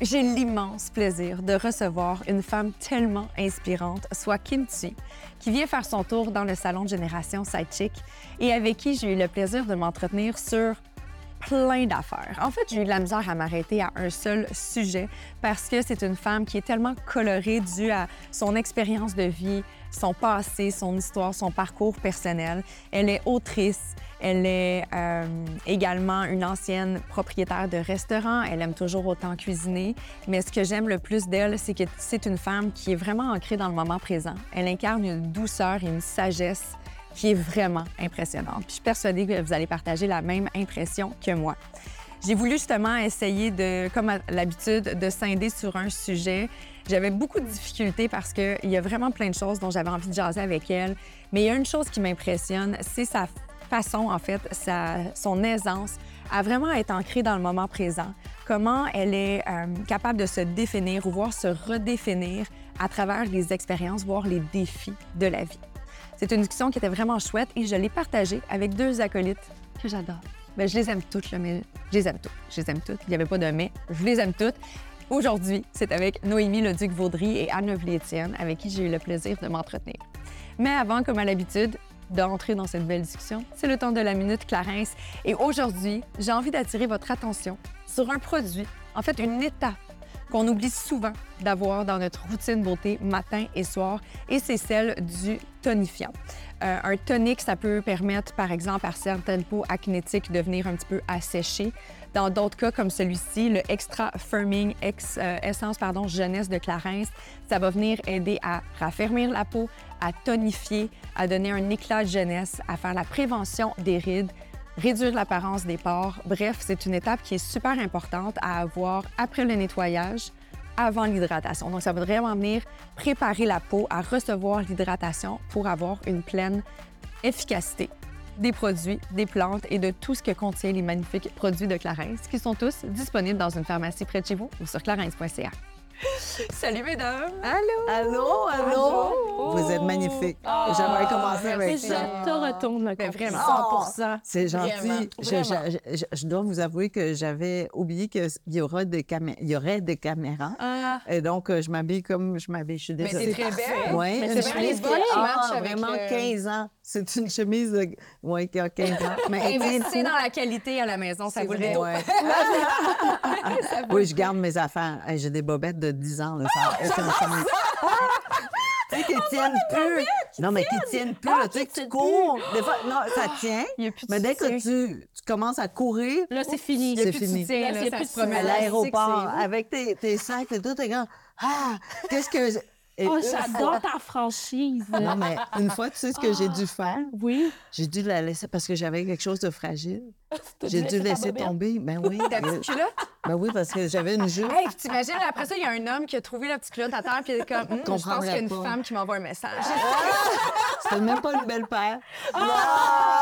j'ai l'immense plaisir de recevoir une femme tellement inspirante, soit Kim Tui, qui vient faire son tour dans le salon de Génération Sidechick et avec qui j'ai eu le plaisir de m'entretenir sur plein d'affaires. En fait, j'ai eu de la misère à m'arrêter à un seul sujet parce que c'est une femme qui est tellement colorée due à son expérience de vie, son passé, son histoire, son parcours personnel. Elle est autrice, elle est euh, également une ancienne propriétaire de restaurant. Elle aime toujours autant cuisiner. Mais ce que j'aime le plus d'elle, c'est que c'est une femme qui est vraiment ancrée dans le moment présent. Elle incarne une douceur et une sagesse qui est vraiment impressionnante. Je suis persuadée que vous allez partager la même impression que moi. J'ai voulu justement essayer de, comme à l'habitude, de scinder sur un sujet. J'avais beaucoup de difficultés parce qu'il y a vraiment plein de choses dont j'avais envie de jaser avec elle. Mais il y a une chose qui m'impressionne, c'est sa façon, en fait, sa, son aisance à vraiment être ancrée dans le moment présent. Comment elle est euh, capable de se définir ou voir se redéfinir à travers les expériences, voire les défis de la vie. C'est une discussion qui était vraiment chouette et je l'ai partagée avec deux acolytes que j'adore. Bien, je les aime toutes, mais je les aime toutes. Je les aime toutes. Il n'y avait pas de mais. Je les aime toutes. Aujourd'hui, c'est avec Noémie Leduc-Vaudry et Anne Étienne, avec qui j'ai eu le plaisir de m'entretenir. Mais avant, comme à l'habitude, d'entrer dans cette belle discussion, c'est le temps de la Minute Clarence. Et aujourd'hui, j'ai envie d'attirer votre attention sur un produit, en fait une étape qu'on oublie souvent d'avoir dans notre routine beauté matin et soir, et c'est celle du tonifiant. Euh, un tonique, ça peut permettre, par exemple, à certaines peaux acnétiques de venir un petit peu assécher. Dans d'autres cas, comme celui-ci, le Extra Firming euh, Essence pardon, Jeunesse de Clarence, ça va venir aider à raffermir la peau, à tonifier, à donner un éclat de jeunesse, à faire la prévention des rides, réduire l'apparence des pores. Bref, c'est une étape qui est super importante à avoir après le nettoyage, avant l'hydratation. Donc, ça va vraiment venir préparer la peau à recevoir l'hydratation pour avoir une pleine efficacité des produits, des plantes et de tout ce que contient les magnifiques produits de Clarence, qui sont tous disponibles dans une pharmacie près de chez vous ou sur clarence.ca. Salut mesdames! Allô! Allô, allô! Vous êtes magnifiques. Oh, J'aimerais commencer avec Je ça. te retourne le Mais vraiment, Oh, 100 C'est gentil. Vraiment, Je, vraiment. je- je- je dois vous avouer que j'avais oublié qu'il y, aura des camé- il y aurait des caméras. Ah, Et donc, euh, je m'habille comme je m'habille. Je suis mais désolée. c'est très belle! Oui, Mais une c'est vraiment qui bonne, a qui match avec, vraiment euh, 15 ans. C'est une chemise de... ouais, qui a 15 ans. Mais Investissez dans la qualité à la maison, ça vaut le ouais. Oui, je garde mes affaires. Hey, J'ai des bobettes de 10 ans. Là, ça a aucun sens. Tu sais, qui tiennent plus. Non, mais qui tiennent plus. là, tu sais, que tu cours. Des fois, non, ça tient. Il y a plus de Mais dès que tu, tu commences à courir Là, c'est fini. C'est fini. il a plus de à l'aéroport c'est avec tes, tes sacs et tout, t'es comme Ah, qu'est-ce que. Et Oh, j'adore ta franchise. Non, mais une fois, tu sais ce que j'ai dû faire? Oui. J'ai dû la laisser parce que j'avais quelque chose de fragile. J'ai dû laisser tomber. Ben oui. Ta petite culotte? Ben oui, parce que j'avais une jupe. Hey, t'imagines, après ça, il y a un homme qui a trouvé la petite culotte à terre, puis il est comme, Hum, je pense qu'il y a une pas. femme qui m'envoie un message. C'était même pas une belle paire.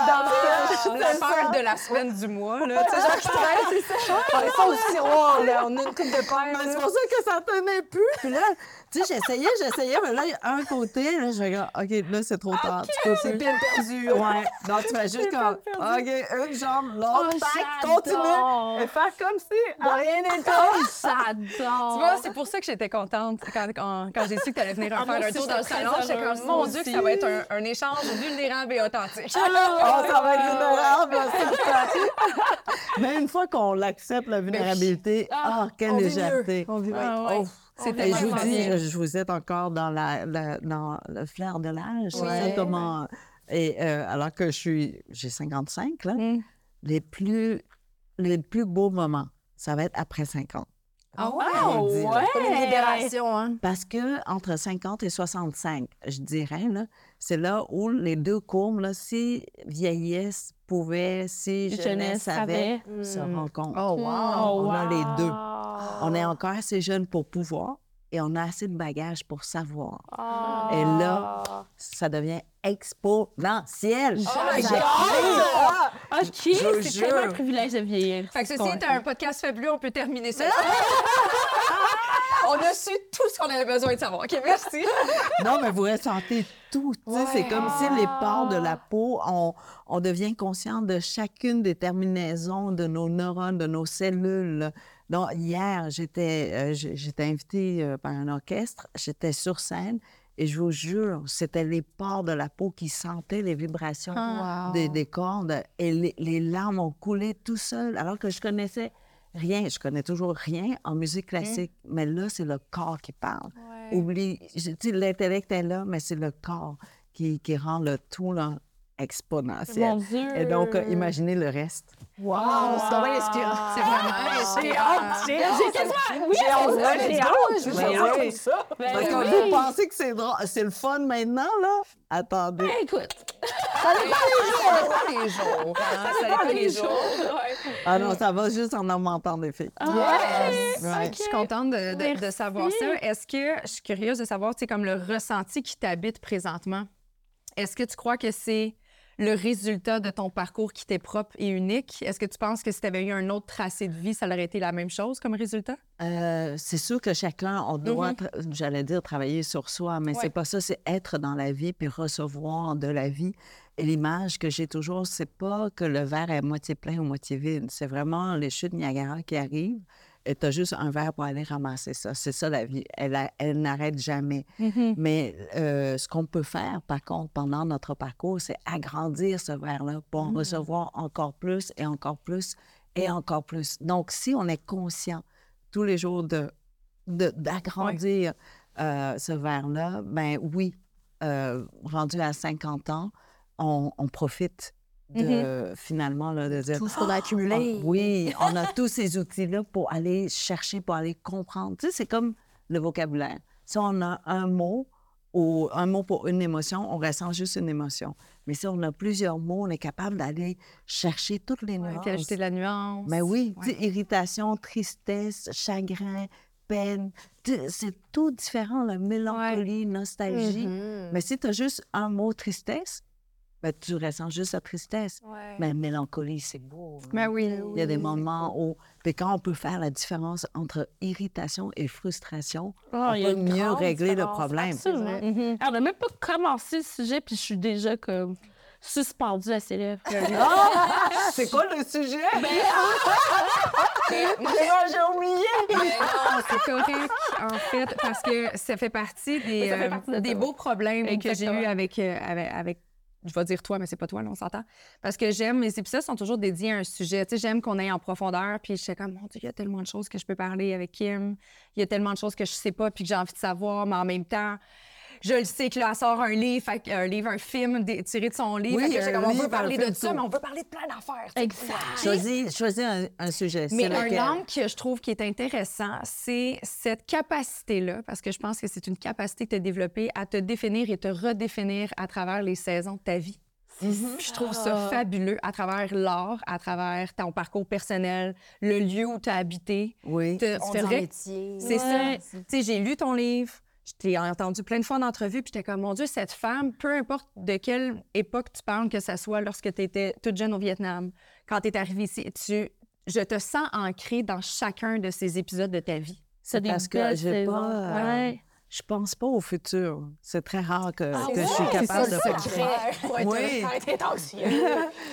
Dans le peur de la semaine du mois, là. Tu sais, genre, je traîne, c'est ça. On est pas au tiroir, là. On a une coupe de paire. Mais c'est pour ça que ça tenait plus. Puis là, tu sais, j'essayais, j'essayais, mais là, il y a un côté, là, je regarde, OK, là, c'est trop tard. Tu peux C'est plus. peine perdue. Ouais. Donc, tu vas juste comme, OK, une jambe, l'autre, Oh, tac, continue. Et faire comme si de rien n'était. Oh, j'adore. Tu vois, c'est pour ça que j'étais contente quand, quand, quand j'ai su que tu allais venir Ah, faire un tour dans le salon. J'étais comme, mon Dieu, que ça va être un, un échange vulnérable et authentique. Oh, ça va être vulnérable, certain. Mais une fois qu'on l'accepte, la vulnérabilité, ah, quelle on légèreté. mieux. On vit mieux. Ah ouais. Oh. C'était je vous dis, je vous êtes encore dans, la, la- dans le flair de l'âge. c'est Ouais. ça, comment... Et euh, alors que je suis, j'ai 55, là, Mm. les, plus, les plus beaux moments, ça va être après 50. Ah Oh, ouais? ouais. Comme une libération, hein. Parce que entre 50 et 65, je dirais, là, c'est là où les deux courbes, là, si vieillesse pouvait, si jeunesse, Jeunesse avait, avait. se Mm. rencontrent. Oh, wow. On a les deux. On est encore assez jeune pour pouvoir et on a assez de bagages pour savoir. Ah. Et là, ça devient exponentiel. Oh my God! OK, Je c'est tellement un privilège de vieillir. Fait que C'est ceci est un podcast fabuleux, on peut terminer ça. on a su tout ce qu'on avait besoin de savoir. OK, merci. Non, mais vous ressentez tout. C'est comme si les pores de la peau, on, on devient conscient de chacune des terminaisons de nos neurones, de nos cellules. Donc, hier, j'étais euh, j'étais invitée euh, par un orchestre, j'étais sur scène et je vous jure, c'était les pores de la peau qui sentaient les vibrations Ah. des, des cordes et les, les larmes ont coulé tout seul alors que je connaissais rien. Je connais toujours rien en musique classique, mais là, c'est le corps qui parle. Oublie, je dis l'intellect est là, mais c'est le corps qui, qui rend le tout là, Mon exponentiel. Dieu. Et donc, euh, imaginez le reste. Wow! c'est donc bien inspirant. C'est vraiment inspirant. J'ai j'ai. Oui, j'ai hâte! J'ai hâte! J'ai hâte! oui. Ben Parce que vous pensez que c'est drôle, c'est le fun maintenant, là? Attendez. Ben, écoute, Ça dépend les jours. hein, Ça dépend les jours. Ah non, ça va juste en augmentant des filles. Ah, Ouais. Je suis contente de, de- de Merci. savoir ça. Est-ce que, je suis curieuse de savoir, tu sais, comme le ressenti qui t'habite présentement, est-ce que tu crois que c'est le résultat de ton parcours qui t'est propre et unique? Est-ce que tu penses que si tu avais eu un autre tracé de vie, ça aurait été la même chose comme résultat? Euh, c'est sûr que chacun, on doit, Mhm. tra- j'allais dire, travailler sur soi, mais Ouais. c'est pas ça, c'est être dans la vie puis recevoir de la vie. Et l'image que j'ai toujours, c'est pas que le verre est moitié plein ou moitié vide. C'est vraiment les chutes Niagara qui arrivent et tu as juste un verre pour aller ramasser ça. C'est ça la vie. Elle, a- elle n'arrête jamais. Mais euh, ce qu'on peut faire, par contre, pendant notre parcours, c'est agrandir ce verre-là pour en recevoir encore plus et encore plus et encore plus. Donc, si on est conscient tous les jours de, de- d'agrandir euh, ce verre-là, ben oui, euh, rendu à 50 ans, on, on profite de, finalement, là, de dire... Tout ce qu'on a accumulé. Ah, oui, on a tous ces outils-là pour aller chercher, pour aller comprendre. Tu sais, c'est comme le vocabulaire. Si on a un mot ou un mot pour une émotion, on ressent juste une émotion. Mais si on a plusieurs mots, on est capable d'aller chercher toutes les Ouais, nuances. puis ajouter de la nuance. Mais oui, Ouais. tu sais, irritation, tristesse, chagrin, peine, c'est tout différent, la mélancolie, nostalgie. Mhm. Mais si tu as juste un mot tristesse, ben, tu ressens juste la tristesse. Mais mélancolie, c'est beau. hein. Mais oui. Il y a des moments où, puis quand on peut faire la différence entre irritation et frustration, Ah, on peut mieux régler le problème. absolument. Mhm. Ah, On n'a même pas commencé le sujet, puis je suis déjà comme suspendue à ses lèvres. C'est quoi le sujet? J'ai oublié! Mais non, c'est correct, en fait, parce que ça fait partie des, Ça fait euh, partie de des beaux problèmes que j'ai avec, euh, avec, avec- je vais dire toi, mais c'est pas toi, là, on s'entend. Parce que j'aime, mes épisodes sont toujours dédiés à un sujet. Tu sais, j'aime qu'on aille en profondeur, puis je suis comme, mon Dieu, il y a tellement de choses que je peux parler avec Kim. Il y a tellement de choses que je sais pas, puis que j'ai envie de savoir, mais en même temps, je le sais que là, elle sort un livre, un livre, un film dé- tiré de son livre. Oui, fait que comme, on livre, veut parler de ça, mais on veut parler de plein d'affaires. Exact. Choisis, choisis un, un sujet. Mais un lequel? angle que je trouve qui est intéressant, c'est cette capacité-là, parce que je pense que c'est une capacité que tu as développée à te définir et te redéfinir à travers les saisons de ta vie. Puis je trouve ça fabuleux à travers l'art, à travers ton parcours personnel, le lieu où tu as habité. Oui. Te- On dit métier. C'est Ouais. ça. Tu sais, j'ai lu ton livre, je t'ai entendu plein de fois en entrevue, puis j'étais comme, mon Dieu, cette femme, peu importe de quelle époque tu parles, que ce soit lorsque tu étais toute jeune au Vietnam, quand tu es arrivée ici, tu, je te sens ancrée dans chacun de ces épisodes de ta vie. C'est Parce que j'ai pas, euh, Ouais. Je pense pas au futur. C'est très rare que, Ah que je suis capable de penser. Oui.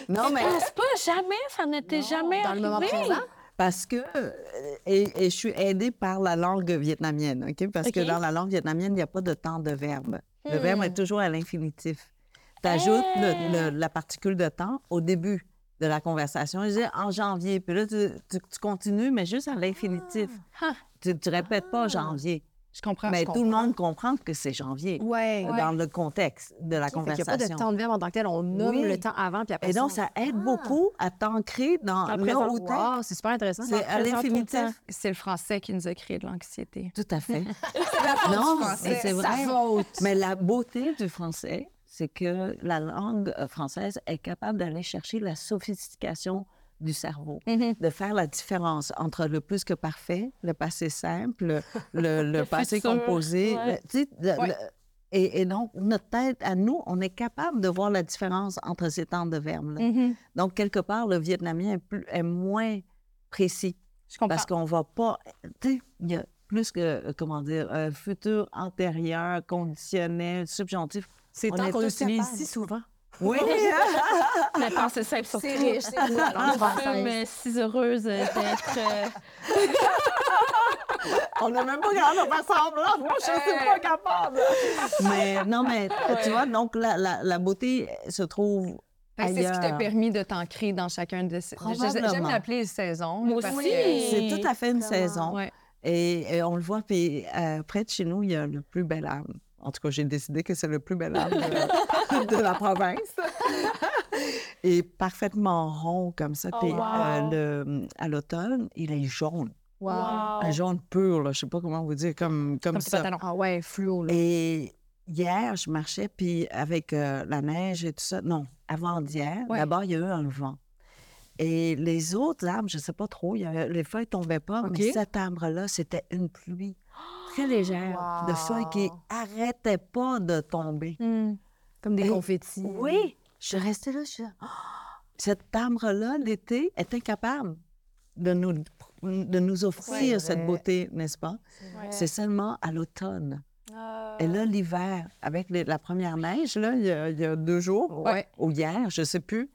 Non, mais Je pense pas, jamais, ça n'était jamais Dans le moment présent. Parce que, euh, et, et je suis aidée par la langue vietnamienne, OK? Parce que dans la langue vietnamienne, il n'y a pas de temps de verbe. Le Hmm. verbe est toujours à l'infinitif. Tu ajoutes Ah. la particule de temps au début de la conversation. Je dis en janvier, puis là, tu, tu- tu continues, mais juste à l'infinitif. Ah. Tu ne répètes pas janvier. Je comprends. mais je tout comprends. le monde comprend que c'est janvier Ouais. dans le contexte de la Fait qu'il n'y a conversation. pas de temps de verbe en tant que tel. On nomme Oui. le temps avant, puis après Et donc, on- ça aide beaucoup à t'ancrer dans le. Wow, c'est super intéressant. C'est à. C'est le français qui nous a créé de l'anxiété. Tout à fait. du non, c'est Sa vrai. faute. Mais la beauté du français, c'est que la langue euh, française est capable d'aller chercher la sophistication du cerveau, Mhm. de faire la différence entre le plus que parfait, le passé simple, le, le, Le passé futur, composé. ouais. le- tu sais, le- Ouais. le- et, et donc, notre tête, à nous, on est capable de voir la différence entre ces temps de verbe-là. Mhm. Donc, quelque part, le vietnamien est, plus- est moins précis Je comprends. parce qu'on va pas. Il y a plus que, euh, comment dire, un futur antérieur, conditionnel, subjonctif. C'est tant qu'on capables. si souvent. Oui! Mais pensez simple surtout. C'est riche, c'est suis mais si heureuse d'être. euh, On n'a même pas capable de faire semblant. Moi, je suis pas capable. Mais non, mais tu vois, donc la, la, la beauté se trouve C'est ce qui t'a permis de t'ancrer dans chacun de ces. J'aime l'appeler saison. Moi aussi. que- C'est tout à fait une Vraiment. saison. Ouais. Et, et on le voit, puis euh, près de chez nous, il y a le plus bel arbre. En tout cas, j'ai décidé que c'est le plus bel arbre de, de la province. Et parfaitement rond comme ça. Oh, Puis wow. euh, le- à l'automne, il est jaune. Wow. Un jaune pur, là, je sais pas comment vous dire, comme, comme, Comme ça. Ah ouais, fluo, là. Et hier, je marchais, puis avec euh, la neige et tout ça, non, avant-hier, Ouais. d'abord, il y a eu un vent. Et les autres arbres, je ne sais pas trop, il y avait- les feuilles ne tombaient pas, mais cet arbre-là, c'était une pluie très légère de feuilles qui Wow. n'arrêtaient pas de tomber. Hmm. Comme des Et- confettis. Oui, je suis restée là, je suis là, Ah! Cet arbre-là, l'été, est incapable de nous, de nous offrir Ouais. cette beauté, n'est-ce pas? Ouais. C'est seulement à l'automne. Et là, l'hiver, avec les- la première neige, là, il y a, il y a deux jours, Ouais. ou hier, je ne sais plus,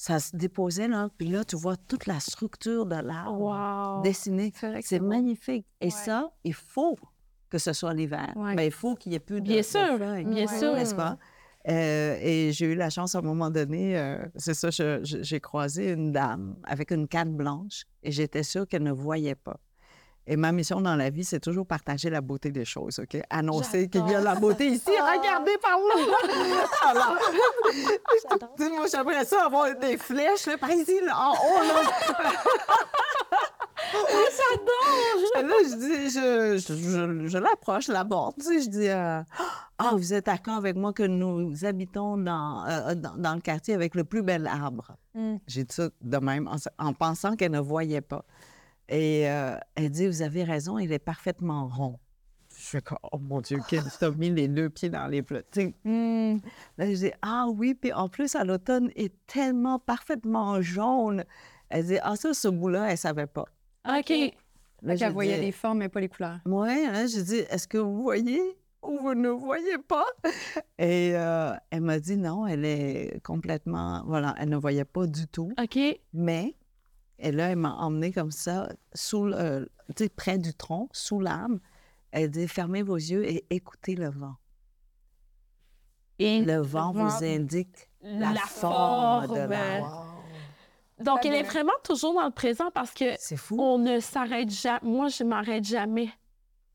ça se déposait, là, puis là, tu vois toute la structure de l'arbre Wow. dessinée. C'est magnifique. Et ça, il faut que ce soit l'hiver. Ouais. Ben, il faut qu'il n'y ait plus de, Bien sûr, bien sûr. N'est-ce pas? Euh, et j'ai eu la chance à un moment donné, euh, c'est ça, j'ai croisé une dame avec une canne blanche et j'étais sûre qu'elle ne voyait pas. Et ma mission dans la vie, c'est toujours partager la beauté des choses, OK? Annoncer qu'il y a la beauté ici. Regardez par là! Alors, moi, j'aimerais ça avoir des flèches, là, par ici, là, en haut, là. Et là, je dis, je, je, je- je l'approche, je l'aborde, tu sais, je dis, euh, ah, vous êtes d'accord avec moi que nous habitons dans, euh, dans, dans le quartier avec le plus bel arbre. Mm. J'ai dit ça de même, en, en pensant qu'elle ne voyait pas. Et euh, elle dit, vous avez raison, il est parfaitement rond. Je suis comme, oh mon Dieu, qu'elle t'a mis les deux pieds dans les plats. Hmm. Là, je dis, ah oui, puis en plus, à l'automne, il est tellement parfaitement jaune. Elle dit, ah ça, ce bout-là, elle savait pas. OK. Là, Fait qu'elle j'ai voyait dit, des formes, mais pas les couleurs. Oui, là, j'ai dit, est-ce que vous voyez ou vous ne voyez pas? Et euh, elle m'a dit, non, elle est complètement, voilà, elle ne voyait pas du tout. OK. Mais, et là, elle m'a emmenée comme ça, sous le- tu sais, près du tronc, sous l'arbre. Elle dit, fermez vos yeux et écoutez le vent. Et Le vent vous indique la, la forme de forme. l'arbre. Donc, elle est vraiment toujours dans le présent parce que fou. on ne s'arrête jamais. Moi, je m'arrête jamais.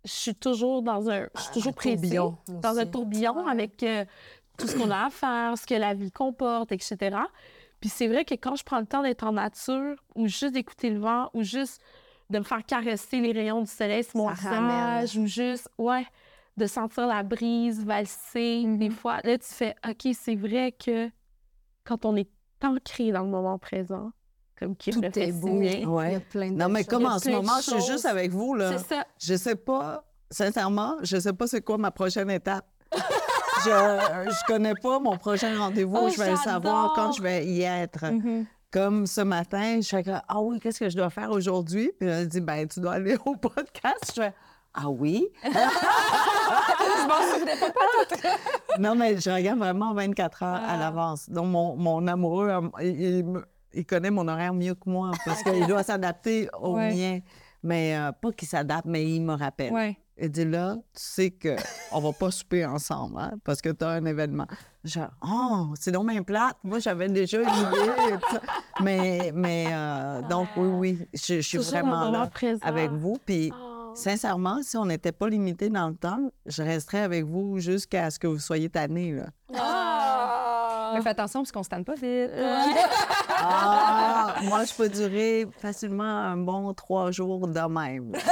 Je suis toujours dans un. Je suis toujours pressée. tourbillon Dans un tourbillon avec euh, tout ce qu'on a à faire, ce que la vie comporte, etc. Puis c'est vrai que quand je prends le temps d'être en nature, ou juste d'écouter le vent, ou juste de me faire caresser les rayons du soleil sur mon visage, ou juste, ouais, de sentir la brise valser, des fois, là, tu fais, OK, c'est vrai que quand on est ancré dans le moment présent, comme qui Tout le fait est beau. Il y a plein de Non, mais choses. comme en ce moment, je suis juste avec vous, là. c'est ça. Je sais pas, sincèrement, je sais pas c'est quoi ma prochaine étape. Je, je connais pas mon prochain rendez-vous. Oh, je vais le savoir quand je vais y être. Comme ce matin, je fais ah oui, qu'est-ce que je dois faire aujourd'hui? Puis elle dit, ben, tu dois aller au podcast. Je fais, ah oui? Je m'en souvenais pas. Non, mais je regarde vraiment 24 heures Ah. à l'avance. Donc, mon, mon amoureux, euh, il, il connaît mon horaire mieux que moi parce qu'il doit s'adapter au Ouais. mien. Mais euh, pas qu'il s'adapte, mais il me rappelle. Ouais. Il dit là, tu sais qu'on va pas souper ensemble hein, parce que tu as un événement. Genre, oh, c'est donc bien plate. Moi, j'avais déjà une idée. et tout ça. Mais, mais euh, donc, oui, oui, je, je suis vraiment là présent. avec vous. Puis, Oh. sincèrement, si on n'était pas limité dans le temps, je resterais avec vous jusqu'à ce que vous soyez tannés. Là. Ah. Mais fais attention parce qu'on se tanne pas vite. Ah, moi, je peux durer facilement un bon trois jours de même.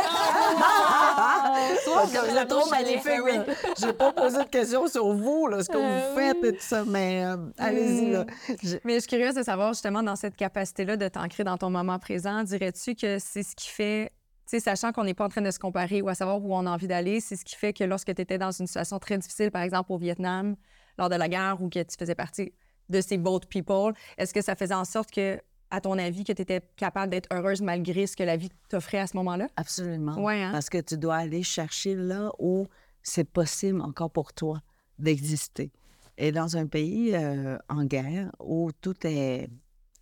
Vous êtes trop magnifique, oui. J'ai pas posé de questions sur vous, là, ce que vous faites et tout ça, mais euh, allez-y, là. Je- Mais je suis curieuse de savoir justement dans cette capacité-là de t'ancrer dans ton moment présent, dirais-tu que c'est ce qui fait, tu sais, sachant qu'on n'est pas en train de se comparer ou à savoir où on a envie d'aller, c'est ce qui fait que lorsque tu étais dans une situation très difficile, par exemple au Vietnam, lors de la guerre, ou que tu faisais partie de ces boat people, est-ce que ça faisait en sorte que, à ton avis, que tu étais capable d'être heureuse malgré ce que la vie t'offrait à ce moment-là? Absolument. Ouais, hein? Parce que tu dois aller chercher là où c'est possible encore pour toi d'exister. Et dans un pays euh, en guerre où tout est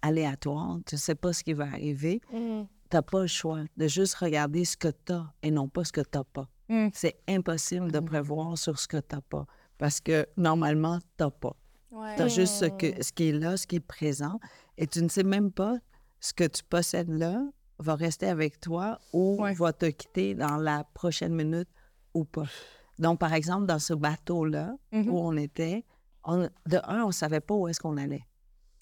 aléatoire, tu ne sais pas ce qui va arriver, Mm. tu n'as pas le choix de juste regarder ce que tu as et non pas ce que tu n'as pas. Mm. C'est impossible de prévoir sur ce que tu n'as pas parce que normalement, tu n'as pas. Tu as juste ce, que, ce qui est là, ce qui est présent, et tu ne sais même pas ce que tu possèdes là va rester avec toi ou Ouais. va te quitter dans la prochaine minute ou pas. Donc, par exemple, dans ce bateau-là Mhm. où on était, on- de un, on ne savait pas où est-ce qu'on allait.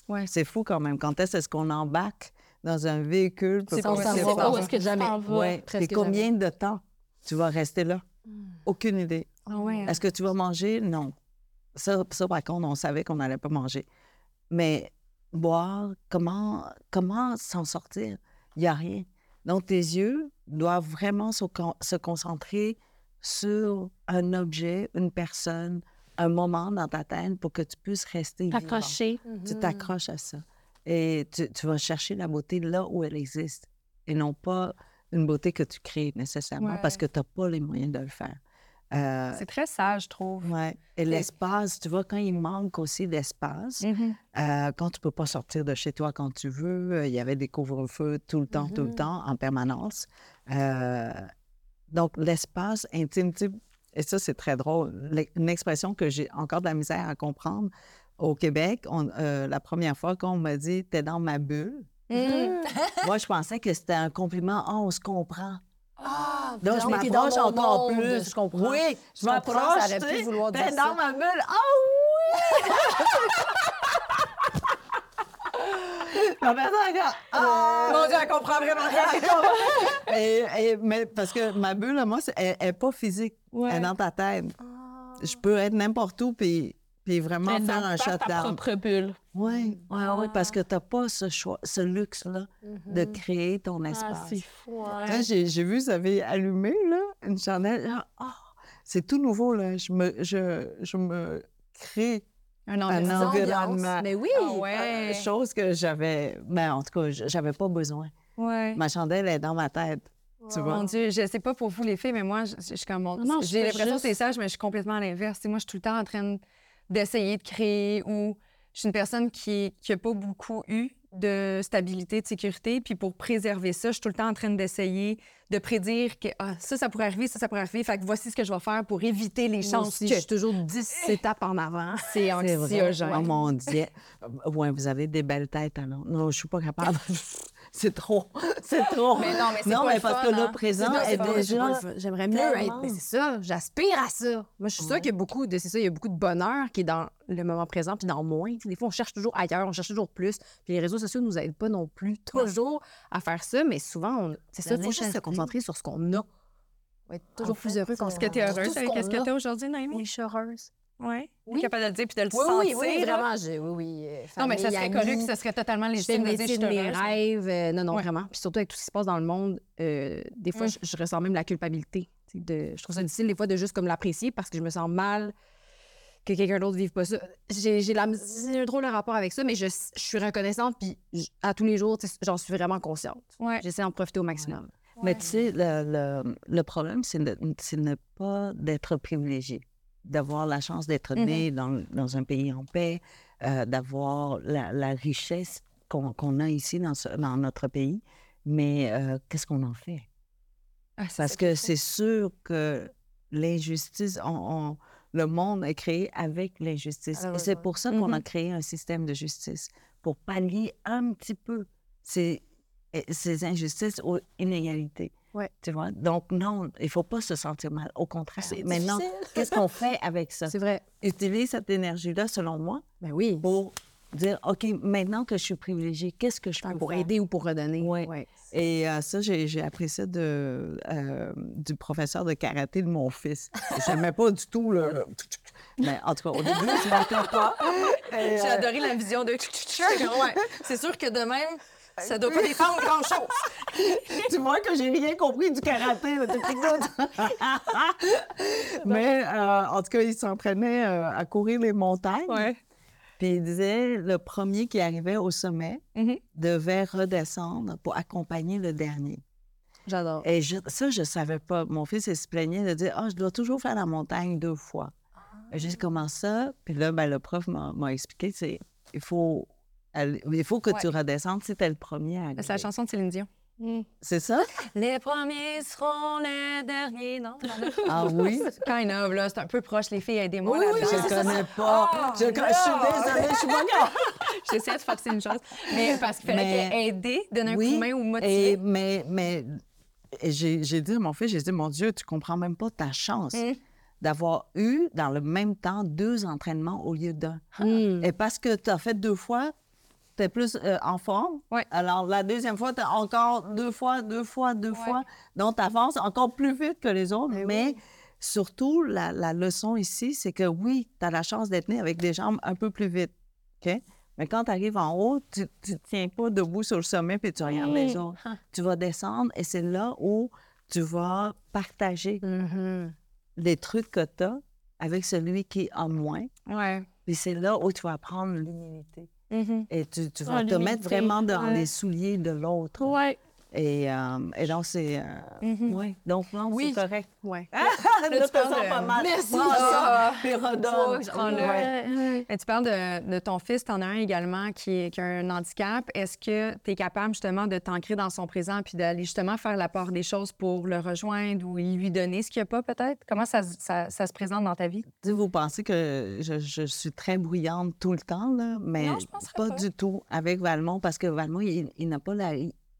Ouais. C'est fou quand même. Quand est-ce qu'on embarque dans un véhicule? pour C'est qu'on savoir pas. où est-ce que Jamais. Ouais. presque Et combien de temps tu vas rester là? Aucune idée. Ah ouais, hein? Est-ce que tu vas manger? Non. Ça, ça par contre, on savait qu'on n'allait pas manger. Mais boire, comment, comment s'en sortir? Il n'y a rien. Donc, tes yeux doivent vraiment se, con- se concentrer sur un objet, une personne, un moment dans ta tête pour que tu puisses rester. T'accrocher. Tu t'accroches à ça. Et tu, tu vas chercher la beauté là où elle existe et non pas une beauté que tu crées nécessairement parce que tu n'as pas les moyens de le faire. Euh, C'est très sage, je trouve. ouais. Et l'espace, tu vois, quand il manque aussi d'espace, Mhm. euh, quand tu peux pas sortir de chez toi quand tu veux, euh, il y avait des couvre-feux tout le temps, tout le temps, en permanence. Donc, l'espace intime, tu sais, et ça, c'est très drôle, l'e- une expression que j'ai encore de la misère à comprendre. Au Québec, on- la première fois qu'on m'a dit « t'es dans ma bulle moi, je pensais que c'était un compliment « Ah, on se comprend ». Ah, Donc, je dans mon encore monde, plus. Je comprends. Oui, je Je ça m'approche, aurait tu pu sais, vouloir dire dans ça. ma bulle. Ah oui! Ma personne regarde, Ah! Mon Dieu, elle comprend vraiment rien. Et- et- mais parce que ma bulle, moi, elle n'est pas physique. Ouais. Elle est dans ta tête. Ah. Je peux être n'importe où puis, puis vraiment faire un ta shutdown. propre bulle. Oui, ouais, ouais, parce que tu n'as pas ce choix, ce luxe-là de Mhm. créer ton Ah, espace. c'est fou. Là, j'ai j'ai vu, vous avez allumé là, une chandelle. Ah, c'est tout nouveau, là. Je me, je, je me crée Un un environnement. Mais oui. Ah ouais. Euh, chose que j'avais... Mais en tout cas, j'avais pas besoin. Ouais. Ma chandelle est dans ma tête, tu vois. Mon Dieu, je sais pas pour vous les filles, mais moi, je, je suis comme mon- Non, non, je j'ai l'impression que c'est sage, mais je suis complètement à l'inverse. Moi, je suis tout le temps en train d'essayer de créer ou je suis une personne qui n'a pas beaucoup eu de stabilité, de sécurité. Puis pour préserver ça, je suis tout le temps en train d'essayer de prédire que ah, ça, ça pourrait arriver, ça, ça pourrait arriver. Fait que voici ce que je vais faire pour éviter les chances aussi, que... je suis toujours 10 étapes en avant. C'est C'est vrai. anxiogène. Oh mon Dieu. Ouais, vous avez des belles têtes, alors. Non, je suis pas capable. c'est trop. C'est trop. Mais non, mais c'est Non, pas mais le parce fun, que le hein. présent C'est pas- est c'est pas- déjà... J'aimerais mieux tellement. être. mais c'est ça, j'aspire à ça. Moi, je suis sûre qu'il y a beaucoup de. C'est ça, il y a beaucoup de bonheur qui est dans le moment présent puis dans moins. Tu sais, Des fois, on cherche toujours ailleurs, on cherche toujours plus. Puis les réseaux sociaux nous aident pas non plus toujours à faire ça, mais souvent, on- c'est ça, il faut juste se nécessité. concentrer sur ce qu'on a. On va être toujours En plus fait, heureux quand Est-ce que tu es sur tout heureuse ce avec qu'on ce que a. aujourd'hui, Naomi? Oui, je suis heureuse. Oui. Oui. capable de le dire puis de le Oui, sentir. oui, oui, vraiment. j'ai- Oui, oui. euh, Non, mais ça serait que ce serait totalement Je légitime de dire je de mes heureuse. rêves. euh, non, non, Ouais. vraiment. Puis surtout avec tout ce qui se passe dans le monde, euh, des fois, je, je ressens même la culpabilité. De, je trouve ça difficile des fois de juste comme l'apprécier parce que je me sens mal que quelqu'un d'autre vive pas ça. J'ai j'ai la- j'ai un drôle de rapport avec ça, mais je, je suis reconnaissante, puis à tous les jours, j'en suis vraiment consciente. Ouais. J'essaie d'en profiter au maximum. Mais tu sais, le, le- le problème, c'est de, c'est de ne pas d'être privilégié, d'avoir la chance d'être Mhm. né dans, dans un pays en paix, euh, d'avoir la, la richesse qu'on a ici dans, ce- dans notre pays. Mais euh, qu'est-ce qu'on en fait? Ah, Parce que c'est sûr que l'injustice, le monde est créé avec l'injustice. Et c'est pour ça qu'on a Mhm. créé un système de justice, pour pallier un petit peu ces, ces injustices ou inégalités. Ouais. Tu vois? Donc, non, il ne faut pas se sentir mal. Au contraire. Maintenant, difficile. qu'est-ce qu'on fait avec ça? C'est vrai. Utilise cette énergie-là, selon moi, Ben oui. pour dire, OK, maintenant que je suis privilégiée, qu'est-ce que je peux Pour faire? aider ou pour redonner. Ouais. Et euh, ça, j'ai appris ça de, euh, du professeur de karaté de mon fils. J'aimais pas du tout le... Mais en tout cas, au début, je m'entends pas. J'ai euh, adoré la vision de. Ouais. C'est sûr que de même, ça doit pas défendre grand-chose. tu vois que j'ai rien compris du karaté là, depuis que- Mais euh, en tout cas, il s'entraînait euh, à courir les montagnes. Puis il disait le premier qui arrivait au sommet Mhm. devait redescendre pour accompagner le dernier. J'adore. Et je- ça, je savais pas. Mon fils, il se plaignait de dire Ah, je dois toujours faire la montagne deux fois. Et J'ai dit Comment ça Puis là, ben, le prof m'a expliqué c'est il faut, il faut que tu redescendes si t'es le premier à. C'est la chanson de Céline Dion. C'est ça? Les premiers seront les derniers, non? Ah oui? Kind of, là, c'est un peu proche, les filles, aidez-moi Oui, oui, là-dedans. je connais pas. je, con- je suis désolée, je suis pas. J'essaie de forcer une chose. Mais parce qu'il fallait Mais- aider, donner un Oui, coup de main ou motiver. Et, mais mais et j'ai j'ai dit à mon fils, j'ai dit, mon Dieu, tu comprends même pas ta chance Mm. d'avoir eu dans le même temps deux entraînements au lieu d'un. Mm. Et parce que tu as fait deux fois, tu es plus euh, en forme. Ouais. Alors, la deuxième fois, tu as encore deux fois, deux fois, deux fois. Donc, tu avances encore plus vite que les autres. Mais, surtout, la, la leçon ici, c'est que oui, tu as la chance d'être né avec des jambes un peu plus vite. OK? Mais quand tu arrives en haut, tu ne tiens pas debout sur le sommet puis tu regardes les autres. Tu vas descendre et c'est là où tu vas partager Mhm. les trucs que tu as avec celui qui a moins. Ouais. Puis c'est là où tu vas apprendre l'humilité. Mhm. Et tu, tu Ah, vas te mettre vraiment dans ouais. les souliers de l'autre. Et, euh, et donc, c'est... euh, Mhm. ouais. Donc, non, Oui. c'est correct. Ouais. Là, tu parles de- pas mal. Merci. Ça, puis redonne. Ouais. Ouais. Tu parles de, de ton fils, tu en as un également qui, qui a un handicap. Est-ce que tu es capable justement de t'ancrer dans son présent puis d'aller justement faire la part des choses pour le rejoindre ou lui donner ce qu'il n'y a pas peut-être? Comment ça, se- ça, ça se présente dans ta vie? Tu sais, vous pensez que je, je suis très bruyante tout le temps, là, mais Non, je pas, pas. du tout avec Valmont, parce que Valmont, il, il n'a pas la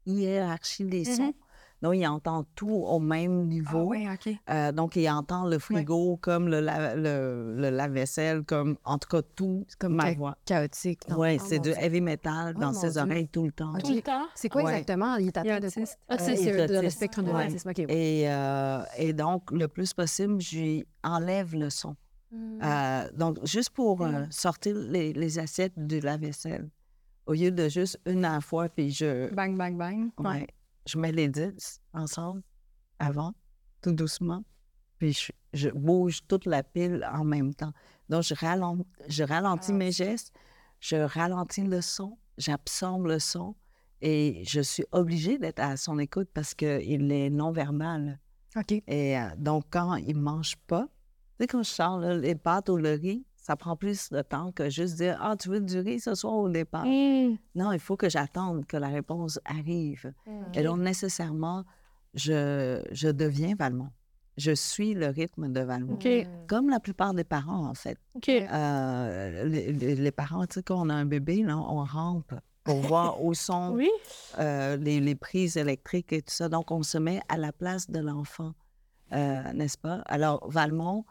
hiérarchie des Mhm. sons. Donc, il entend tout au même niveau. oui, OK. Euh, donc, il entend le frigo comme le, la- le, le lave-vaisselle, comme en tout cas tout comme ma voix. Chaotique. non? Oui, Oh, c'est du heavy metal Oh, dans ses Dieu. oreilles tout le temps. Tout le temps. C'est quoi Ouais. exactement? Il est atteint de quoi? Ah, c'est Euh, le, spectre de Ouais. l'autisme. OK, oui. Et, euh, et donc, le plus possible, je lui enlève le son. Mm. Euh, donc, juste pour euh, sortir les, les assiettes du lave-vaisselle, au lieu de juste une à la fois, puis je, Bang, bang, bang. ouais, je mets les dix ensemble avant, tout doucement, puis je, je bouge toute la pile en même temps. Donc, je, ralent- je ralentis mes gestes, je ralentis le son, j'absorbe le son, et je suis obligée d'être à son écoute parce qu'il est non-verbal. OK. Et euh, donc, quand il ne mange pas, tu sais, quand je sors là, les pâtes ou le riz, ça prend plus de temps que juste dire Ah, tu veux du riz ce soir au départ? Mm. Non, il faut que j'attende que la réponse arrive. Et donc, nécessairement, je, je deviens Valmont. Je suis le rythme de Valmont. OK. Comme la plupart des parents, en fait. Euh, les, les- les parents, tu sais, quand on a un bébé, là, on rampe pour voir où sont Oui. euh, les, les prises électriques et tout ça. Donc, on se met à la place de l'enfant, euh, n'est-ce pas? Alors, Valmont,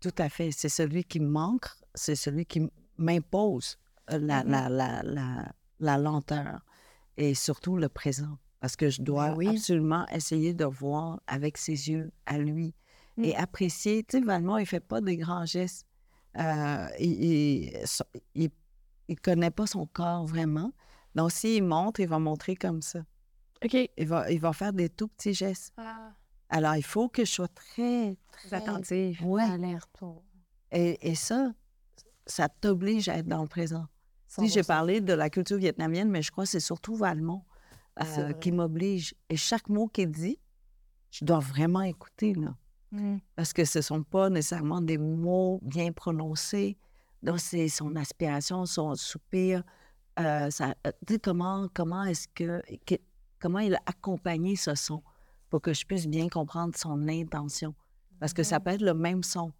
tout à fait, c'est celui qui manque, c'est celui qui m'impose euh, la, la, la, la, la lenteur et surtout le présent. Parce que je dois oui. absolument essayer de voir avec ses yeux à lui et apprécier. Tu sais, Valmont, il fait pas des grands gestes. Euh, il, il, so- il- il connaît pas son corps vraiment. Donc, s'il montre, il va montrer comme ça. OK. Il va, il va faire des tout petits gestes. Alors, il faut que je sois très, très Attentive. Ouais. Alerte. Et, et ça, ça t'oblige à être dans le présent. Si j'ai 100%. parlé de la culture vietnamienne, mais je crois que c'est surtout Valmont euh, vrai. qui m'oblige. Et chaque mot qu'il dit, je dois vraiment écouter, là. Mm. Parce que ce ne sont pas nécessairement des mots bien prononcés. Donc, c'est son aspiration, son soupir. Euh, ça, euh, comment, comment est-ce que, que- comment il a accompagné ce son? Pour que je puisse bien comprendre son intention. Parce que ça peut être le même son,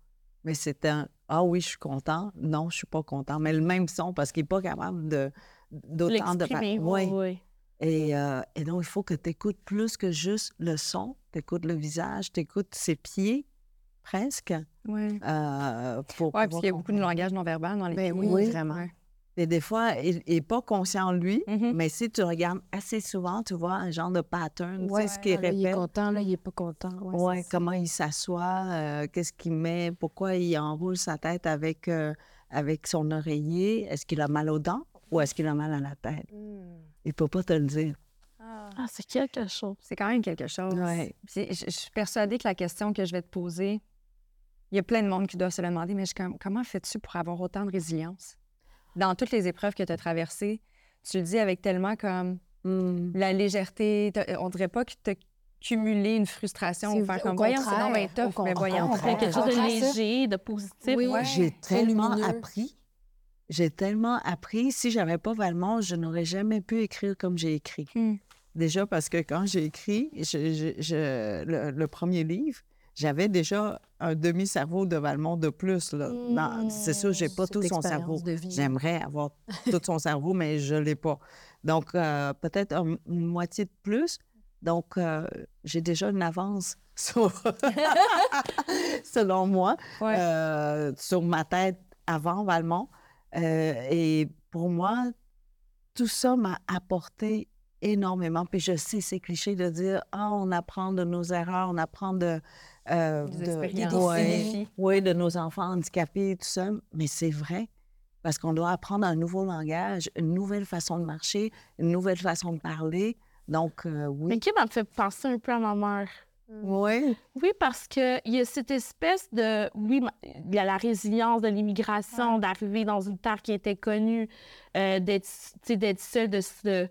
mais c'est un Ah oui, je suis content. Non, je suis pas content. Mais le même son parce qu'il n'est pas capable de d'autant de Oui. Oui. Et, euh, et donc, il faut que tu écoutes plus que juste le son. Tu écoutes le visage, tu écoutes ses pieds, presque. Euh, pour Oui, pouvoir puis il y a beaucoup de langage non verbal dans les Ben oui, vraiment. Ouais. Et des fois, il n'est pas conscient, lui, Mhm. mais si tu regardes assez souvent, tu vois un genre de pattern, tu sais, ce qu'il là, il est répète. content, là, il est pas content. Ouais, Ouais, ça. comment il s'assoit, euh, qu'est-ce qu'il met, pourquoi il enroule sa tête avec, euh, avec son oreiller. Est-ce qu'il a mal aux dents ou est-ce qu'il a mal à la tête? Il peut pas te le dire. Ah, c'est quelque chose. C'est quand même quelque chose. Ouais. Je, je suis persuadée que la question que je vais te poser, il y a plein de monde qui doivent se le demander, mais je comment fais-tu pour avoir autant de résilience? Dans toutes les épreuves que tu as traversées, tu le dis avec tellement comme Hmm. la légèreté, on dirait pas que tu as cumulé une frustration ou faire comme, voyons, c'est non, mais contraire, tough, au mais voyons, on fait quelque chose de léger, de positif. Oui, ouais. J'ai tellement lumineux. appris. J'ai tellement appris. Si j'avais pas Valmont, je n'aurais jamais pu écrire comme j'ai écrit. Hmm. Déjà parce que quand j'ai écrit je- je- je- le, le premier livre, j'avais déjà un demi-cerveau de Valmont de plus. là. Dans- C'est sûr, j'ai pas tout son cerveau. J'aimerais avoir tout son cerveau, mais je l'ai pas. Donc, euh, peut-être un- une moitié de plus. Donc, euh, j'ai déjà une avance sur, selon moi, Ouais. euh, sur ma tête avant Valmont. Et pour moi, tout ça m'a apporté énormément. Puis je sais, c'est cliché de dire, ah, on apprend de nos erreurs, on apprend de... euh, Des de- ouais, de nos enfants handicapés, tout ça. Mais c'est vrai, parce qu'on doit apprendre un nouveau langage, une nouvelle façon de marcher, une nouvelle façon de parler. Donc, euh, Mais oui. qui m'a fait penser un peu à ma mère. Oui. Oui, parce qu'il y a cette espèce de. Oui, il y a la résilience de l'immigration, d'arriver dans une terre qui était connue, euh, d'être tu sais, d'être seule, de se.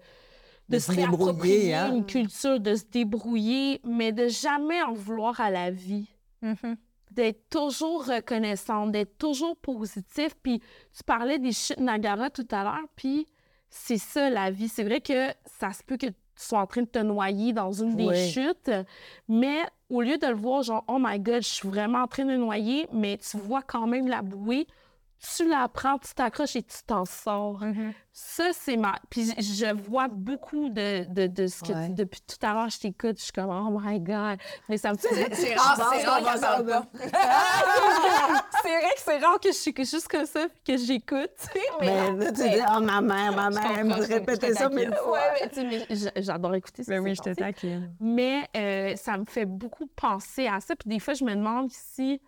De, De se réapproprier hein. une culture, de se débrouiller, mais de jamais en vouloir à la vie. Mhm. D'être toujours reconnaissante, d'être toujours positif. Puis tu parlais des chutes Niagara tout à l'heure, puis c'est ça la vie. C'est vrai que ça se peut que tu sois en train de te noyer dans une des Oui. chutes, mais au lieu de le voir genre, oh my god, je suis vraiment en train de noyer, mais tu vois quand même la bouée, tu la prends, tu t'accroches et tu t'en sors. Mhm. Ça, c'est ma. Puis je- je vois beaucoup de, de, de ce que Ouais. tu- depuis tout à l'heure, je t'écoute, je suis comme, oh my god. Mais ça me fait. C'est rare, c'est rare pas. c'est vrai que c'est rare que je suis que juste comme ça puis que j'écoute. Mais là, tu dis, ah, ma mère, ma mère, elle me répétait ça mille fois. Ouais, mais tu sais, mais j- j'adore écouter ça. Ben oui, je te taquine. Mais euh, ça me fait beaucoup penser à ça. Puis des fois, je me demande si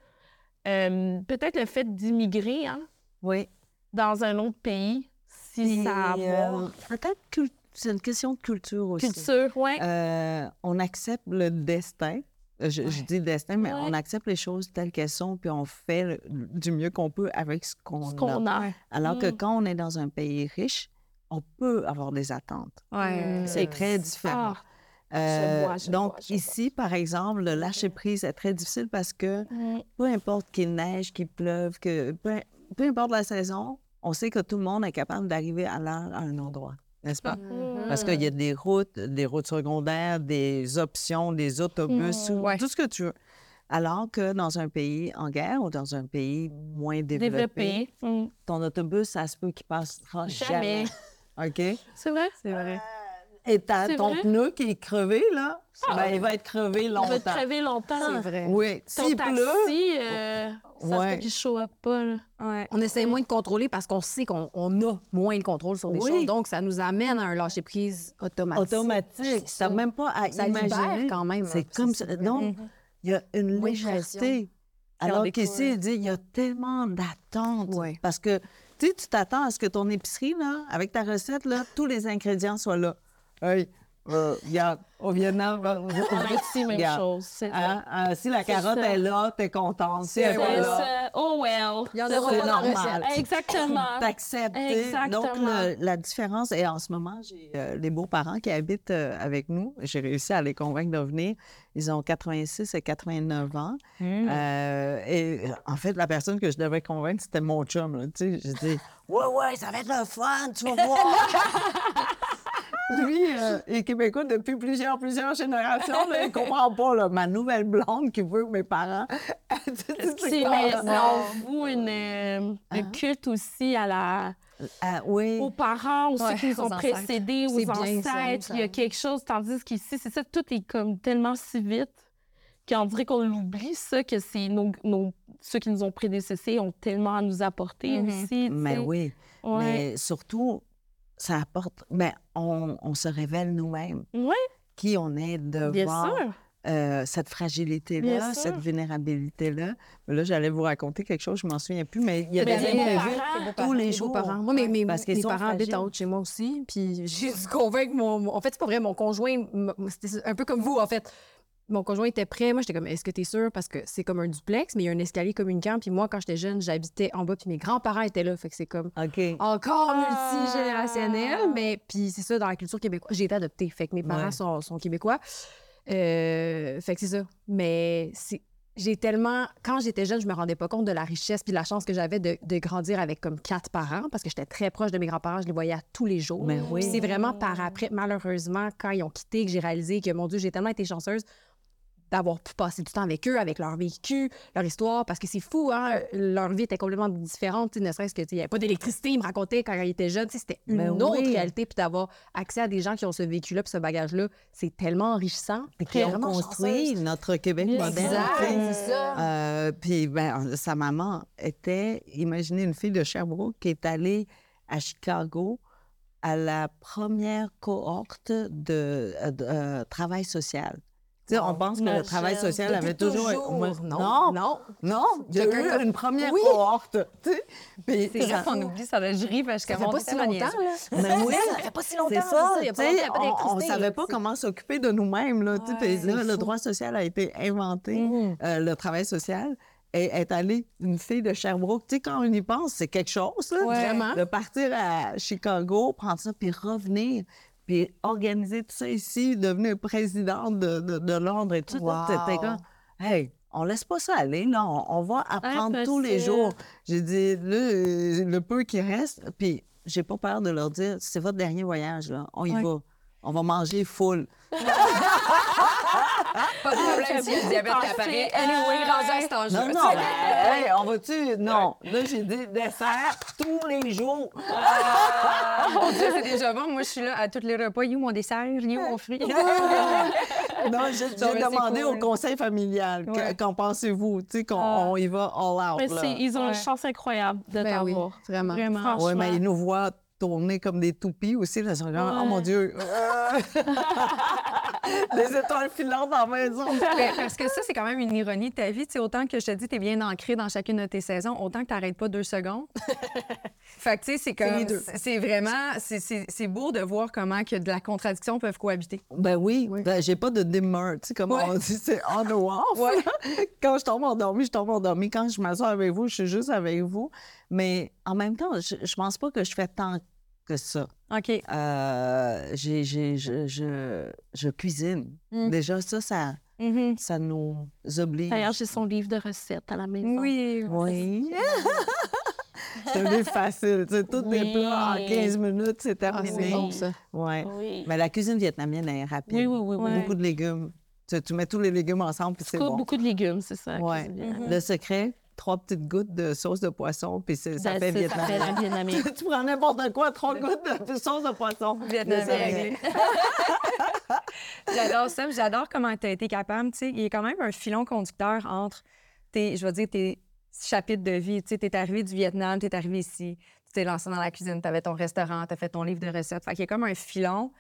euh, peut-être le fait d'immigrer hein, Oui. dans un autre pays, si ça a à voir. euh, Peut-être que c'est une question de culture aussi. Culture, ouais. Euh, on accepte le destin. Euh, Je, je dis destin, mais Ouais. on accepte les choses telles qu'elles sont, puis on fait le- du mieux qu'on peut avec ce qu'on ce a. qu'on a. Alors que Mm. quand on est dans un pays riche, on peut avoir des attentes. Ouais. C'est très différent. Ah, Euh, vois, donc, vois, ici, par exemple, le lâcher-prise est très difficile parce que mm. peu importe qu'il neige, qu'il pleuve, que peu, peu importe la saison, on sait que tout le monde est capable d'arriver à l'heure à un endroit, n'est-ce pas? Mm. Parce qu'il y a des routes, des routes secondaires, des options, des autobus, Mm, ou ouais. tout ce que tu veux. Alors que dans un pays en guerre ou dans un pays moins développé, développé. Mm. ton autobus, ça se peut qu'il passera jamais. Jamais. OK? C'est vrai? C'est vrai. Et t'as ton vrai? pneu qui est crevé, là, ben, il va être crevé On longtemps. va te crever longtemps. C'est vrai. Oui, Ton s'il taxi, pleut, euh, ça se peut qu'il show up pas. Là. Ouais. On essaie moins de contrôler parce qu'on sait qu'on on a moins de contrôle sur des Oui. choses. Donc, ça nous amène à un lâcher-prise automatique. automatique. Ça. même pas à Ça libère imaginer. quand même. C'est hein, comme ça. vrai. Non, il y a une légèreté. Alors qu'ici, il dit, il y a tellement d'attentes. Ouais. Parce que, tu sais, tu t'attends à ce que ton épicerie, là, avec ta recette, là, tous les ingrédients soient là. Hey, euh, regarde, au Vietnam, euh, En Haïti, même regarde. chose. C'est. Hein, hein, si la carotte ça. est là, t'es contente. Si elle est C'est pas là. Oh well. Il y en C'est aura c'est pas dans la normal. Exactement. t'acceptes. Donc, le- la différence, et en ce moment, j'ai euh, les beaux-parents qui habitent euh, avec nous. J'ai réussi à les convaincre de venir. Ils ont 86 et 89 ans. Mm. Euh, et en fait, la personne que je devais convaincre, c'était mon chum. là. Tu sais, j'ai dit, ouais, ouais, ça va être le fun, tu vas voir. Lui, euh, est québécois depuis plusieurs, plusieurs générations. Là, il comprend pas, là, ma nouvelle blonde qui veut que mes parents. C'est en vous une, euh, un culte aussi à la, Ah, oui. aux parents, aux Ouais, ceux qui nous ont ancêtres. précédés, aux ça, ancêtres. ça. Il y a quelque chose, tandis qu'ici, c'est ça, tout est comme tellement si vite qu'on dirait qu'on l'oublie, ça, que c'est nos, nos- ceux qui nous ont prédécessés ont tellement à nous apporter Mhm. aussi. Mais oui. Ouais. Mais surtout, ça apporte. Ben, on, on se révèle nous-mêmes. Ouais. Qui on est devant Bien sûr. euh, cette fragilité-là, cette vulnérabilité-là. Mais là, j'allais vous raconter quelque chose, je m'en souviens plus, mais il y a Mais des imprévus parents, tous les Mes jours. beaux-parents. Moi, mes, mes, Parce mes sont parents habitent en haut de chez moi aussi. Puis j'ai dû convaincre mon. En fait, c'est pas vrai, mon conjoint, c'était un peu comme vous, en fait. Mon conjoint était prêt. Moi, j'étais comme, est-ce que t'es sûr? Parce que c'est comme un duplex, mais il y a un escalier communicant. Puis moi, quand j'étais jeune, j'habitais en bas, puis mes grands-parents étaient là. Fait que c'est comme encore Ah! multigénérationnel. Mais puis c'est ça, dans la culture québécoise. J'ai été adoptée. Fait que mes parents Ouais. sont, sont québécois. Euh, fait que c'est ça. Mais c'est. J'ai tellement. Quand j'étais jeune, je me rendais pas compte de la richesse puis de la chance que j'avais de, de grandir avec comme quatre parents parce que j'étais très proche de mes grands-parents. Je les voyais à tous les jours. Mais Puis oui. c'est vraiment par après, malheureusement, quand ils ont quitté, que j'ai réalisé que, mon Dieu, j'ai tellement été chanceuse d'avoir pu passer du temps avec eux, avec leur vécu, leur histoire, parce que c'est fou, hein? Leur vie était complètement différente, ne serait-ce que, il n'y avait pas d'électricité, ils me racontaient quand ils étaient jeunes, c'était une Ben autre oui. réalité, puis d'avoir accès à des gens qui ont ce vécu-là, puis ce bagage-là, c'est tellement enrichissant. Puis qui ont construit chanceuse. notre Québec moderne. Euh, puis, ben, sa maman était, imaginez une fille de Sherbrooke qui est allée à Chicago à la première cohorte de, euh, de, euh, travail social. On pense que le travail social avait toujours... Moi, Non, non, non. non, il y a eu une première Oui. cohorte. C'est ça- qu'on oublie ça, là, je ris parce que Ça fait pas si longtemps, là. Mais oui, ça fait pas si longtemps. C'est ça, il y a tu pas sais, longtemps, il y a pas on, d'électricité, savait pas comment s'occuper de nous-mêmes. Là, là, le droit social a été inventé, Mhm. euh, le travail social. Et est allée une fille de Sherbrooke. Tu sais, quand on y pense, c'est quelque chose, là. Ouais. Vraiment. De partir à Chicago, prendre ça, puis revenir, puis organiser tout ça ici, devenir présidente de, de, de Londres et tout. Wow. C'était comme, hey, on laisse pas ça aller, là. On, on va apprendre tous les jours. J'ai dit, euh, le peu qui reste, puis j'ai pas peur de leur dire, c'est votre dernier voyage, là. On y va. On va manger full. Pas de problème si le diabète apparaît. Anyway, rendu à cet âge Non, non, ben, hey, on va-tu? Non. Là, j'ai dit dessert tous les jours. Mon Dieu, c'est déjà bon. Moi, je suis là à tous les repas. You, mon dessert, you, mon fruit. Non, j'ai demandé cool. au conseil familial. Ouais. Qu'en pensez-vous? Tu sais, qu'on Ah. on y va all out. Mais là. ils ont Ouais. une chance incroyable de Ben oui, t'avoir. vraiment. Vraiment. Oui, Franchement. mais ils nous voient tourner comme des toupies aussi. Là, genre, oh mon Dieu. des étoiles filantes dans la maison. Ben, parce que ça, c'est quand même une ironie de ta vie. Tu sais, autant que je te dis, tu es bien ancré dans chacune de tes saisons, autant que tu n'arrêtes pas deux secondes. fait que, tu sais, c'est comme. c'est- vraiment. c'est- beau de voir comment que de la contradiction peuvent cohabiter. Ben oui, Oui. ben, j'ai pas de dimmer, tu sais, comme Ouais. on dit, c'est on or off. Quand je tombe endormie, je tombe endormie. Quand je m'assois avec vous, je suis juste avec vous. Mais en même temps, je, je pense pas que je fais tant que ça. OK. Euh, j'ai, j'ai- je, je, je cuisine. Mm. Déjà, ça, ça, Mhm. ça nous oblige. D'ailleurs, j'ai son livre de recettes à la maison. Oui. Oui. c'est un livre facile. Tu sais, tous des Oui. plats en 15 minutes, c'est Ah, c'est terminé. bon, ça. ouais. Oui. Mais la cuisine vietnamienne est rapide. Oui, oui, oui. oui. Beaucoup de légumes. Tu, tu mets tous les légumes ensemble, puis c'est Beaucoup, bon. beaucoup de légumes, c'est ça. Ouais. vietnamienne. Le secret, trois petites gouttes de sauce de poisson, puis c'est- ça Ça- fait ça vietnamien. fait la vietnamienne. tu prends n'importe quoi, trois gouttes de sauce de poisson. Vietnamien C'est réglé. J'adore ça. puis J'adore comment tu as été capable. Tu sais, il y a quand même un filon conducteur entre tes, je vais dire, tes chapitres de vie. Tu sais, t'es arrivé du Vietnam, tu es arrivé ici, tu t'es lancé dans la cuisine, tu avais ton restaurant, tu as fait ton livre de recettes. Fait qu'il y a comme un filon.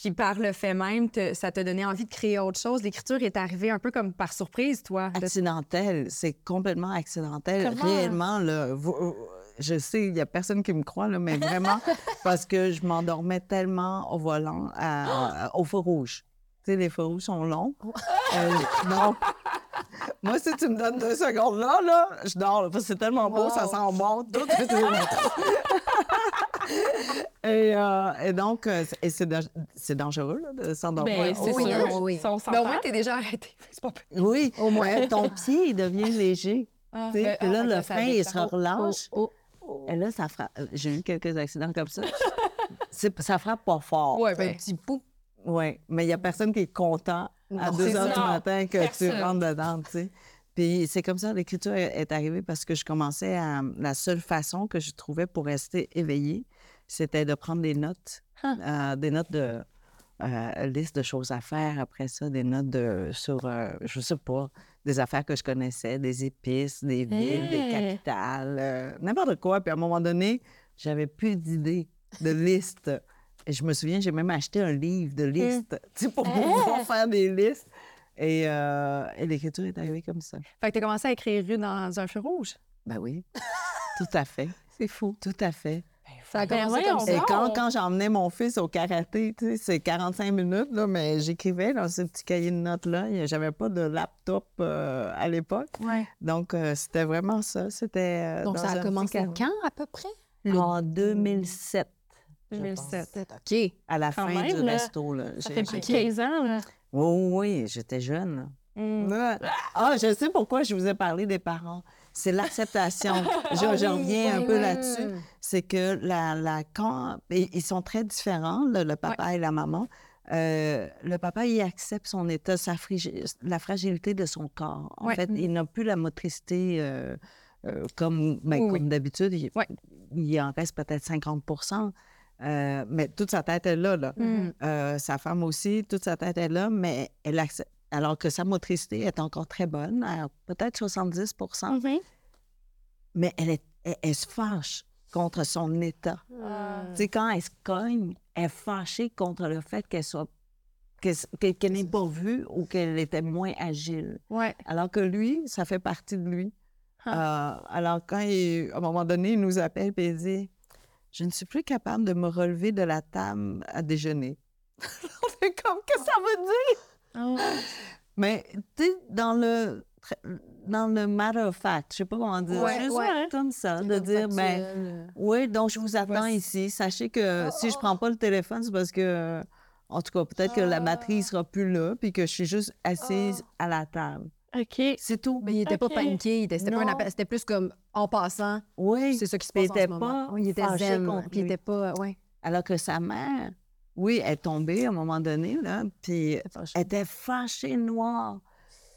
Puis par le fait même, te- ça t'a donné envie de créer autre chose. L'écriture est arrivée un peu comme par surprise, toi. De- Accidentel, c'est complètement accidentel. Comment? Réellement, là, vous- euh, je sais, il n'y a personne qui me croit, là, mais vraiment, parce que je m'endormais tellement au volant, à- au feu rouge. Tu sais, les feux rouges sont longs. Euh, non. Moi, si tu me donnes deux secondes là, là, je dors. là, parce que c'est tellement beau, ça sent bon. Tout, et, euh, et donc, euh, c'est- et c'est da- c'est dangereux là, de s'endormir. Ben, c'est oui, sûr. non, oui. On Ben, au moins, t'es déjà arrêté. C'est pas pire. Oui, au moins, ton pied il devient léger. Ah, tu sais, euh, puis là, ah, le frein, il se relâche. Oh, Et là, ça frappe. euh, J'ai eu quelques accidents comme ça. C'est- ça frappe pas fort. Ouais, Un ben, petit pou. Oui, mais il n'y a personne qui est content à Non, 2 c'est heures du matin que Personne. tu rentres dedans, tu sais. Puis c'est comme ça, l'écriture est est arrivée parce que je commençais à... La seule façon que je trouvais pour rester éveillée, c'était de prendre des notes, Huh. euh, des notes de, euh, liste de choses à faire. Après ça, des notes de, sur, euh, je sais pas, des affaires que je connaissais, des épices, des villes, des Hey! capitales, euh, n'importe quoi. Puis à un moment donné, j'avais plus d'idées, de listes. Et je me souviens, j'ai même acheté un livre de listes, tu sais, pour pouvoir faire des listes. Et, euh, et l'écriture est arrivée comme ça. Fait que t'as commencé à écrire rue dans un feu rouge? Ben oui, tout à fait, C'est fou. tout à fait. Ça a Ben commencé voyons comme ça. Et quand, quand j'emmenais mon fils au karaté, tu sais, c'est 45 minutes, là, mais j'écrivais dans ce petit cahier de notes-là. J'avais pas de laptop euh, à l'époque. Ouais. Donc, euh, c'était vraiment ça. C'était. euh, Donc, dans ça a commencé quand, à peu près? En 2007. je 2007. pense. OK. À la Quand fin même, du là. resto. Là. Ça fait plus de j'ai- 15 ans, là. Oui, oui, j'étais jeune. Mm. Ah, je sais pourquoi je vous ai parlé des parents. C'est l'acceptation. je, je reviens un peu là-dessus. C'est que la, la, quand ils sont très différents, le, le papa et la maman. Euh, le papa, il accepte son état, sa frigi- la fragilité de son corps. En Ouais. fait, il n'a plus la motricité euh, euh, comme, ben, Oui, comme d'habitude. Il, Ouais. il en reste peut-être 50 euh, mais toute sa tête est là. là. Mm. Euh, sa femme aussi, toute sa tête est là, mais elle accepte. Alors que sa motricité est encore très bonne, peut-être 70 Mhm. mais elle, est, elle, elle se fâche contre son état. Ah. Tu sais, quand elle se cogne, elle est fâchée contre le fait qu'elle soit qu'elle qu'elle n'ait pas vu ou qu'elle était moins agile. Ouais. Alors que lui, ça fait partie de lui. Ah. Euh, alors quand il, à un moment donné, il nous appelle et il dit Je ne suis plus capable de me relever de la table à déjeuner. On fait comme que ça veut dire? Ah Mais tu sais, dans le dans le matter of fact, je sais pas comment dire, Ouais, juste ouais. comme ça, de dire ben oui, donc je vous attends ici. Sachez que si je prends pas le téléphone, c'est parce que, en tout cas, peut-être que la matrice sera plus là, puis que je suis juste assise à la table. OK. C'est tout. Mais il était OK. pas paniqué, c'était pas un c'était plus comme en passant. Oui. C'est ça qui se passe il en était moment. pas Oui, il était zen, puis il était pas... Ouais. Alors que sa mère, oui, elle est tombée à un moment donné, là, puis elle était fâchée noire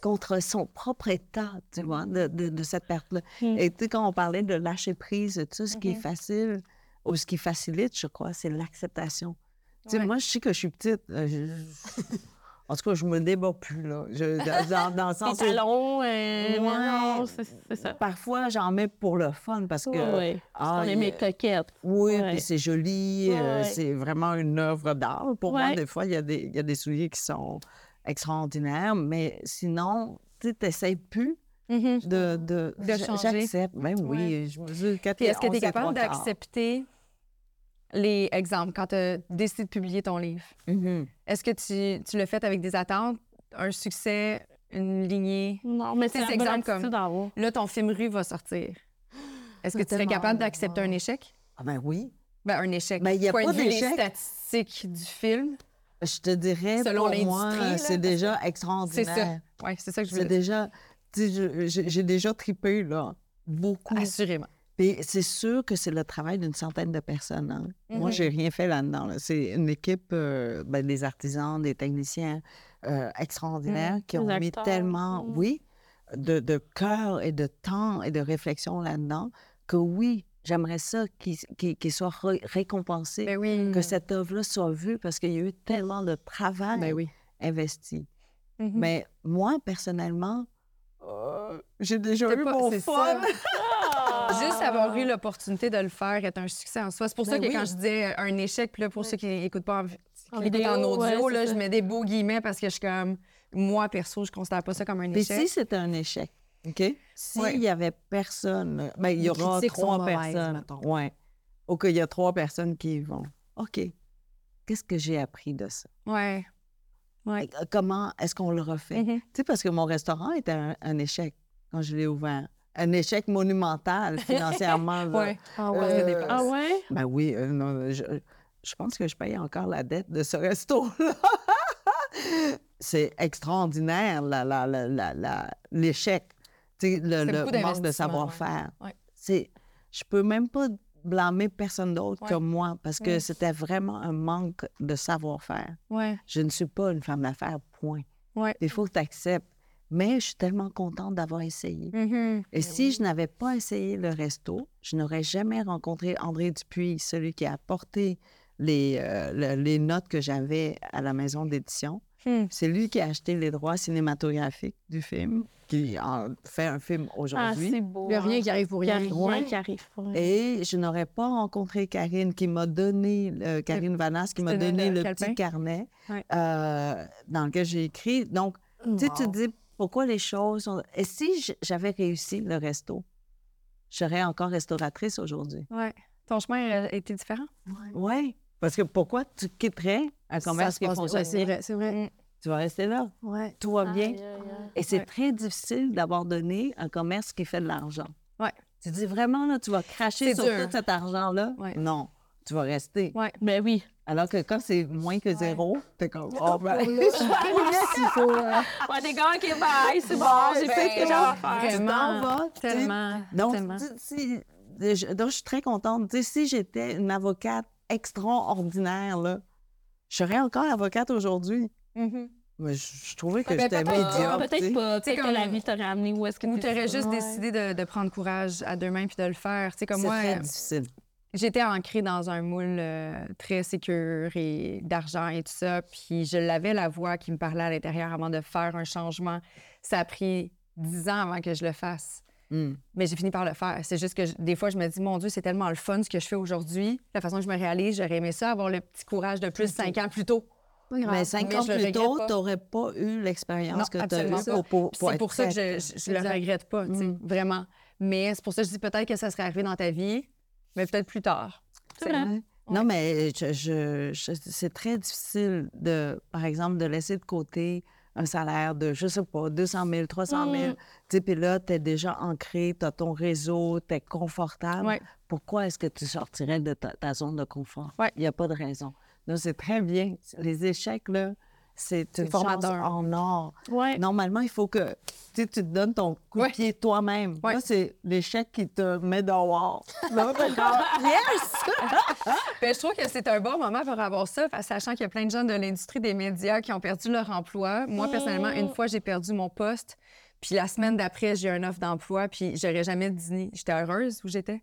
contre son propre état, tu vois, de, de- de cette perte-là. Mm. Et tu sais, quand on parlait de lâcher prise, tout ce qui est Mhm. facile, ou ce qui facilite, je crois, c'est l'acceptation. Tu sais, moi, je sais que je suis petite. euh, je- En tout cas, je me débat plus, là. Je- dans, le sens talons, euh, Ouais. non, c'est ça. parfois, j'en mets pour le fun, parce que... Oui, ah, on est mes coquettes. Oui, Ouais. puis c'est joli, euh, c'est vraiment une œuvre d'art. Pour moi, des fois, y, il y a des souliers qui sont extraordinaires, mais sinon, tu n'essayes plus Mhm. de... De, De changer. J'accepte, ben oui, je mesure Puis est-ce que tu es 91 et capable d'accepter les exemples quand tu as décidé de publier ton livre? Mhm. Est-ce que tu, tu l'as fait avec des attentes, un succès, une lignée? Non, mais C'est attitude à avoir. Là, ton film rue va sortir. Est-ce que tu serais capable d'accepter un échec? Ah ben oui. Ben, un échec. Ben, il y a Point pas de vue des d'échec. statistiques du film. Je te dirais, Selon pour moi, c'est déjà C'est extraordinaire. ça. Oui, c'est ça que je C'est voulais dire. déjà... j'ai déjà tripé, là, beaucoup. Assurément. Puis c'est sûr que c'est le travail d'une centaine de personnes. hein. Moi, Mhm. j'ai rien fait là-dedans. là. C'est une équipe, euh, ben, des artisans, des techniciens euh, extraordinaires qui Des ont mis tellement, Mhm. oui, de, de cœur et de temps et de réflexion là-dedans que oui, j'aimerais ça qu'ils qu'ils- qu'ils soient ré- récompensés, Ben oui. que cette œuvre-là soit vue parce qu'il y a eu tellement de travail Ben oui. investi. Mhm. Mais moi, personnellement, euh, j'ai déjà C'est eu pas- mon c'est fun. Juste avoir eu l'opportunité de le faire est un succès en soi. C'est pour ça Ben que oui. quand je disais un échec, puis là, pour ceux qui n'écoutent pas en, En audio, ouais, là, c'est je mets des beaux guillemets parce que je suis comme, moi, perso, je considère pas ça comme un Mais échec. si c'était un échec, OK? S'il Ouais. y avait personne, ben, il y aura trois personnes. Ouais. Ou qu'il y a trois personnes qui y vont. OK. Qu'est-ce que j'ai appris de ça? Ouais. Ouais. Euh, Comment est-ce qu'on le refait? Mhm. Tu sais, parce que mon restaurant était un, un échec quand je l'ai ouvert. Un échec monumental financièrement. Ouais. Ah des Euh, Ah ouais? Ben oui, euh, non, je, je pense que je paye encore la dette de ce resto-là. C'est extraordinaire, la- la- la- la- le, le manque de savoir-faire. ouais. C'est, je peux même pas blâmer personne d'autre Ouais. que moi parce que c'était vraiment un manque de savoir-faire. Je ne suis pas une femme d'affaires, point. Il faut que tu acceptes. Mais je suis tellement contente d'avoir essayé. Mhm. Et si je n'avais pas essayé le resto, je n'aurais jamais rencontré André Dupuis, celui qui a apporté les, euh, le- les notes que j'avais à la maison d'édition. Hmm. C'est lui qui a acheté les droits cinématographiques du film, qui en fait un film Ah, aujourd'hui. c'est beau. Il n'y a rien hein. qui arrive pour Il rien. rien Ouais. qui arrive pour rien. Et je n'aurais pas rencontré Karine qui m'a donné, euh, Karine Vanas, qui m'a donné le petit carnet Ouais. euh, dans lequel j'ai écrit. Donc, tu sais, tu te dis pourquoi les choses sont... Et si j'avais réussi le resto, je serais encore restauratrice aujourd'hui. Ouais. Ton chemin a été différent? Oui. Parce que pourquoi tu quitterais un commerce qui fonctionne? c'est vrai, c'est vrai. Tu vas rester là. Ouais. Tout va bien. Et c'est Ouais. très difficile d'abandonner un commerce qui fait de l'argent. Ouais. Tu dis vraiment, là, tu vas cracher sur dur. tout cet argent-là? Ouais. Non, tu vas rester. Ouais. Ben oui. Alors que quand c'est moins que zéro, t'es comme, oh, ben, Il faut, euh, Ouais, des gars, OK, bye, c'est bon, j'ai ben, fait ce que à faire. vas, sais. Tellement. Donc, tellement. tu- si- je, donc, je suis très contente. Tu sais, si j'étais une avocate extraordinaire, là, je serais encore avocate aujourd'hui. Mhm. Mais je, je trouvais que Ben, j'étais peut-être médiocre. Peut-être tu sais. pas. C'est Peut-être que comme- la vie t'aurait amené où est-ce que Ou t'es- t'aurais juste Ouais. décidé de, de prendre courage à deux mains puis de le faire. Tu sais, comme C'est moi, très euh, difficile. j'étais ancrée dans un moule euh, très sécure et d'argent et tout ça. Puis je l'avais la voix qui me parlait à l'intérieur avant de faire un changement. Ça a pris dix ans avant que je le fasse. Hmm. Mais j'ai fini par le faire. C'est juste que je- des fois, je me dis, mon Dieu, c'est tellement le fun ce que je fais aujourd'hui. La façon que je me réalise, j'aurais aimé ça, avoir le petit courage de plus cinq ans plus tôt. Mais cinq ans plus tôt, tu n'aurais pas eu l'expérience que tu as eue pas. pour, pour, Puis pour C'est pour ça que je, je le regrette pas, Mm. vraiment. Mais c'est pour ça que je dis peut-être que ça serait arrivé dans ta vie, mais peut-être plus tard. C'est vrai. Ouais. Non, mais je, je- je- c'est très difficile, de, par exemple, de laisser de côté un salaire de, je sais pas, 200 000, 300 000. Mm. Tu sais, puis là, tu es déjà ancré, tu as ton réseau, tu es confortable. Ouais. Pourquoi est-ce que tu sortirais de ta, ta zone de confort? Il Ouais. n'y a pas de raison. Donc, c'est très bien. Les échecs, là, c'est une formateur. en or. Ouais. Normalement, il faut que tu te donnes ton coup de Ouais. pied toi-même. Ouais. Là, c'est l'échec qui te met dehors. Là, yes! Ben, je trouve que c'est un bon moment pour avoir ça, parce- sachant qu'il y a plein de gens de l'industrie des médias qui ont perdu leur emploi. Moi, personnellement, une fois, j'ai perdu mon poste. Puis la semaine d'après, j'ai eu un offre d'emploi, puis j'aurais jamais dîné. J'étais heureuse où j'étais.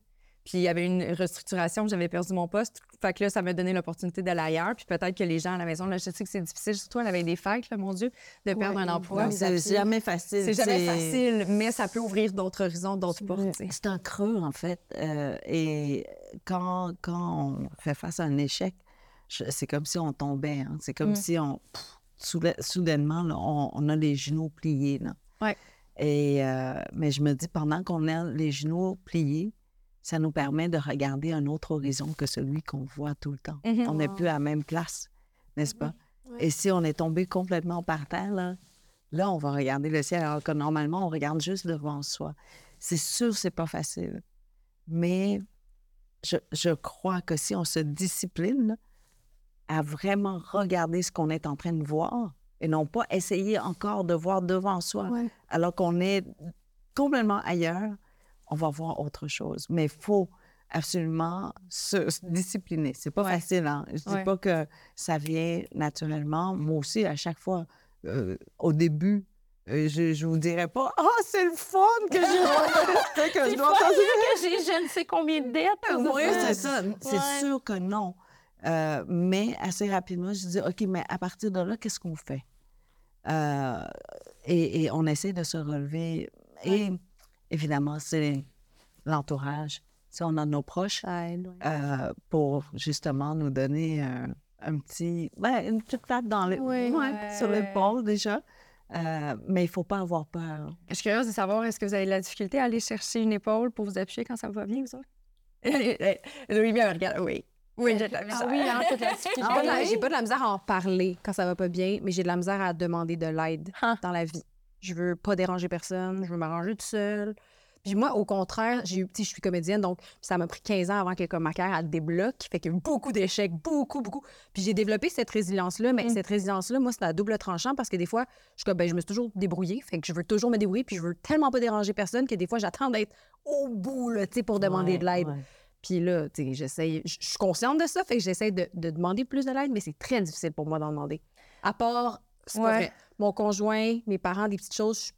Puis il y avait une restructuration, j'avais perdu mon poste. Fait que là, ça m'a donné l'opportunité d'aller ailleurs. Puis peut-être que les gens à la maison, là, je sais que c'est difficile, surtout à la veille des fêtes, là, mon Dieu, de perdre un emploi. Non, c'est jamais facile. C'est jamais facile, mais ça peut ouvrir d'autres horizons, d'autres portes. C'est un creux, en fait. Euh, et quand, quand on fait face à un échec, c'est comme si on tombait. hein. C'est comme Mm. si on, pff, soudainement, là, on, on a les genoux pliés. Là. Ouais. Et, euh, mais je me dis, pendant qu'on a les genoux pliés, ça nous permet de regarder un autre horizon que celui qu'on voit tout le temps. Mhm. On n'est plus à la même place, n'est-ce pas? Ouais. Et si on est tombé complètement par terre, là, là, on va regarder le ciel, alors que normalement, on regarde juste devant soi. C'est sûr, c'est pas facile. Mais je, je crois que si on se discipline à vraiment regarder ce qu'on est en train de voir et non pas essayer encore de voir devant soi, Ouais. alors qu'on est complètement ailleurs, on va voir autre chose. Mais il faut absolument se, se discipliner. C'est pas facile. Hein? Je dis Ouais. pas que ça vient naturellement. Moi aussi, à chaque fois, euh, au début, euh, je, je vous dirais pas « Ah, c'est le fun que je, que je C'est dois que j'ai je ne sais combien de dettes. oui, c'est ça. C'est sûr que non. Euh, mais assez rapidement, je dis, OK, mais à partir de là, qu'est-ce qu'on fait? Euh, et, et on essaie de se relever. Et évidemment, c'est l'entourage. Si on a nos proches euh, pour justement nous donner un, un petit, ben, une petite tape dans les, Oui. ouais, sur l'épaule déjà. Euh, mais il ne faut pas avoir peur. Je suis curieuse de savoir, est-ce que vous avez de la difficulté à aller chercher une épaule pour vous appuyer quand ça va bien, vous autres? Louis me regarde, oui. Oui, j'ai de la misère. Ah oui, hein, la difficulté. Ah J'ai pas de la- oui? J'ai pas de la misère à en parler quand ça va pas bien, mais j'ai de la misère à demander de l'aide Ah. dans la vie. Je veux pas déranger personne, je veux m'arranger toute seule. Puis moi, au contraire, j'ai eu, je suis comédienne, donc ça m'a pris 15 ans avant que comme, ma carrière elle débloque. Fait que beaucoup d'échecs, beaucoup, beaucoup. Puis j'ai développé cette résilience-là, mais Mm. cette résilience-là, moi, c'est à double tranchant parce que des fois, je comme, ben, je me suis toujours débrouillée. Fait que je veux toujours me débrouiller, puis je veux tellement pas déranger personne que des fois, j'attends d'être au bout, là, pour demander Ouais, de l'aide. ouais. Puis là, tu sais, j'essaye, je suis consciente de ça, fait que j'essaie de, de demander plus de l'aide, mais c'est très difficile pour moi d'en demander. À part, c'est Ouais. Mon conjoint, mes parents, des petites choses, je suis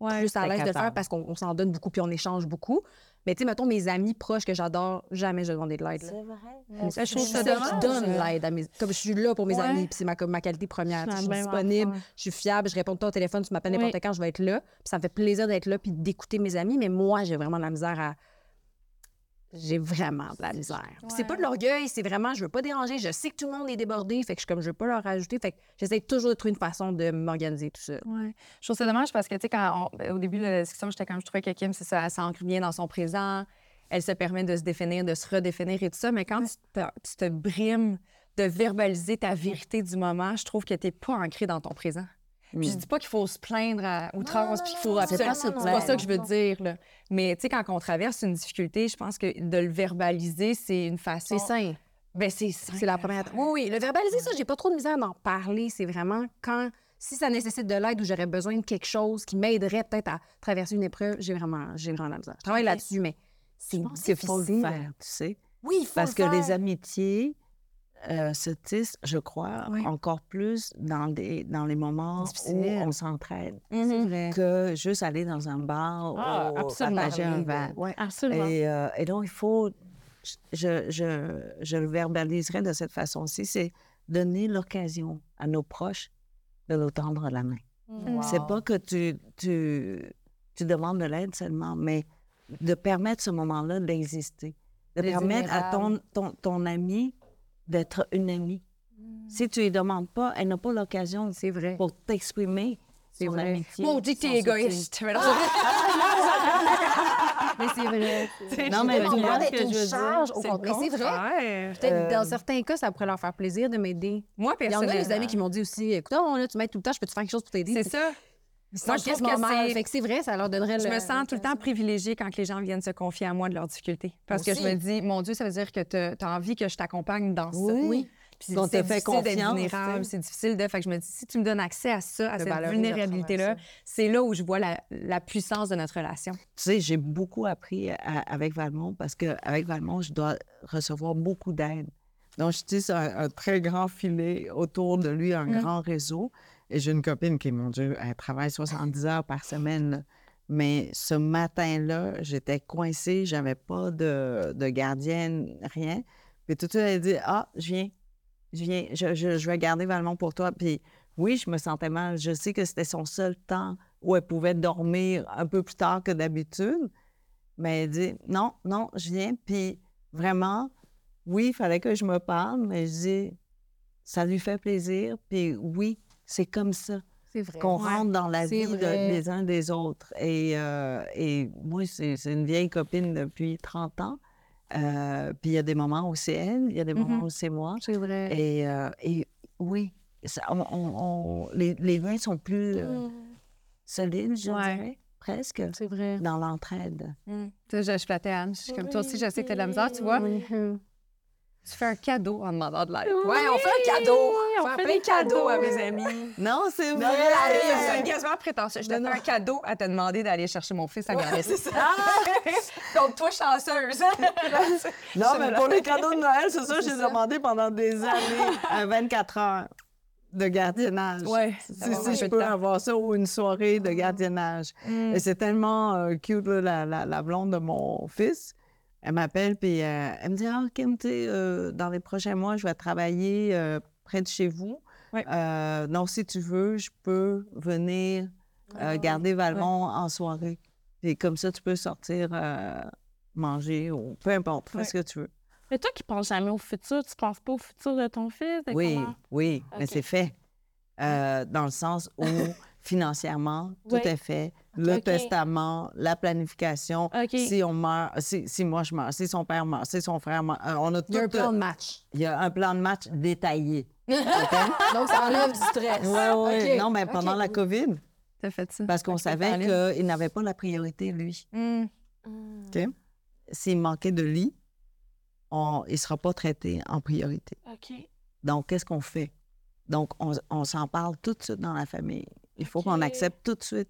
Ouais, plus à l'aise de faire parce qu'on on s'en donne beaucoup puis on échange beaucoup. Mais tu sais, mettons, mes amis proches que j'adore, jamais je vais demander de l'aide. C'est vrai. Mais ça, je trouve ça qui donne l'aide à mes... Comme je suis là pour mes Ouais. amis, puis c'est ma, qualité première. Je suis disponible, je suis fiable, je réponds pas au téléphone, tu m'appelles Oui. n'importe quand, je vais être là. Puis ça me fait plaisir d'être là puis d'écouter mes amis, mais moi, j'ai vraiment de la misère à... J'ai vraiment de la misère. Puis C'est pas de l'orgueil, c'est vraiment, je veux pas déranger. Je sais que tout le monde est débordé, fait que je, comme, je veux pas leur rajouter. Fait que j'essaie toujours de trouver une façon de m'organiser tout ça. Ouais. Je trouve ça dommage parce que, tu sais, quand on- ben, au début de la discussion, j'étais comme, je trouvais que Kim, c'est ça, elle s'ancre bien dans son présent, elle se permet de se définir, de se redéfinir et tout ça, mais quand tu, te, tu te brimes de verbaliser ta vérité du moment, je trouve que tu n'es pas ancré dans ton présent. Puis je dis pas qu'il faut se plaindre à outrance, puis qu'il faut absolument... pas se C'est pas ça que je veux dire, là. Mais, tu sais, quand on traverse une difficulté, je pense que de le verbaliser, c'est une façon... C'est sain. Ben, c'est sain. C'est la première. Oui, oui. Le verbaliser, ça, j'ai pas trop de misère d'en parler. C'est vraiment quand, si ça nécessite de l'aide ou j'aurais besoin de quelque chose qui m'aiderait peut-être à traverser une épreuve, j'ai vraiment, j'ai vraiment la misère. Je travaille là-dessus, mais c'est Je pense qu'il faut le difficile. faire, tu sais. Oui, il faut Parce le que les faire. amitiés euh, se tissent, je crois, Oui. encore plus dans, des, dans les moments où on s'entraide que juste aller dans un bar Ah, ou partager un verre. Ouais. Absolument. Et, euh, et donc, il faut, je, je, je le verbaliserai de cette façon-ci, c'est donner l'occasion à nos proches de nous tendre la main. C'est pas que tu, tu, tu demandes de l'aide seulement, mais de permettre ce moment-là d'exister. De permettre à ton, vulnérable. ton, ton ami d'être une amie. Si tu lui demandes pas, elle n'a pas l'occasion C'est vrai. pour t'exprimer C'est son vrai. amitié. Mon dit que t'es égoïste. Mais c'est vrai. Non, mais tu vois, que une je charge. au contraire. Mais c'est vrai. Peut-être Euh, dans certains cas, ça pourrait leur faire plaisir de m'aider. Moi, Il y en a personnellement... des amis qui m'ont dit aussi Écoute, là, tu m'aides tout le temps, je peux te faire quelque chose pour t'aider. C'est ça. Moi, je que c'est- vrai, ça leur donnerait Je le. me sens tout le temps privilégiée quand les gens viennent se confier à moi de leurs difficultés. Parce que je me dis, mon Dieu, ça veut dire que tu as envie que je t'accompagne dans ça. Oui. Puis te c'est fait difficile d'être confiance, vulnérable, c'est difficile de... Fait que je me dis, si tu me donnes accès à ça, à De cette vulnérabilité-là, c'est là où je vois la, la puissance de notre relation. Tu sais, j'ai beaucoup appris à- avec Valmont parce qu'avec Valmont, je dois recevoir beaucoup d'aide. Donc, je tisse un, un très grand filet autour de lui, un grand réseau. J'ai une copine qui, mon Dieu, elle travaille 70 heures par semaine. Mais ce matin-là, j'étais coincée, j'avais pas de, gardienne, rien. Puis tout de suite, elle dit Ah, je viens, je viens, je vais garder Valmont pour toi. Puis oui, je me sentais mal. Je sais que c'était son seul temps où elle pouvait dormir un peu plus tard que d'habitude. Mais elle dit non, non, je viens. Puis vraiment, oui, il fallait que je me parle, mais je dis ça lui fait plaisir. Puis oui, c'est comme ça qu'on rentre dans la vie de- des uns des autres. Et, euh, et moi, c'est une vieille copine depuis 30 ans. Euh, puis il y a des moments où c'est elle, il y a des moments où c'est moi. C'est vrai. Et, euh, et oui, ça- on- on- on- les, les liens sont plus euh, solides, je Ouais. dirais, presque, C'est vrai. dans l'entraide. Tu sais, je, je flattais Anne. Je suis comme toi aussi, je sais que tu as de la misère, tu vois. Tu fais un cadeau en demandant de l'aide. Ouais, on fait un cadeau. on fait des cadeaux à mes amis. Non, c'est vrai! C'est quasiment prétentieux. Je te fais un cadeau à te demander d'aller chercher mon fils à Granby. c'est ça. Donc, toi, chanceuse. Non, mais pour les cadeaux de Noël, c'est ça, j'ai demandé pendant des années à 24 heures de gardiennage. Ouais, Si, je un peu peux temps. avoir ça ou une soirée de gardiennage. Mm. Et c'est tellement euh, cute, là, la, la, la blonde de mon fils. Elle m'appelle, puis euh, elle me dit Ah, Kim, euh, dans les prochains mois, je vais travailler euh, près de chez vous. Euh, donc, si tu veux, je peux venir euh, garder Valmont en soirée. Et comme ça, tu peux sortir manger ou peu importe, fais ce que tu veux. Mais toi qui penses jamais au futur, tu penses pas au futur de ton fils? Oui, comment? oui, mais c'est fait. Dans le sens où financièrement, tout est fait. Le testament, la planification. Si on meurt, si, si moi je meurs, si son père meurt, si son frère meurt, euh, on a tout. Il y a un plan de match. il y a un plan de match détaillé. Donc, ça enlève du stress. Oui, oui. Non, mais pendant la COVID, T'as fait ça. parce qu'on savait qu'il n'avait pas la priorité, lui. Mm. OK? S'il manquait de lit, on, il ne sera pas traité en priorité. OK. Donc, qu'est-ce qu'on fait? Donc, on, on s'en parle tout de suite dans la famille. Il faut qu'on accepte tout de suite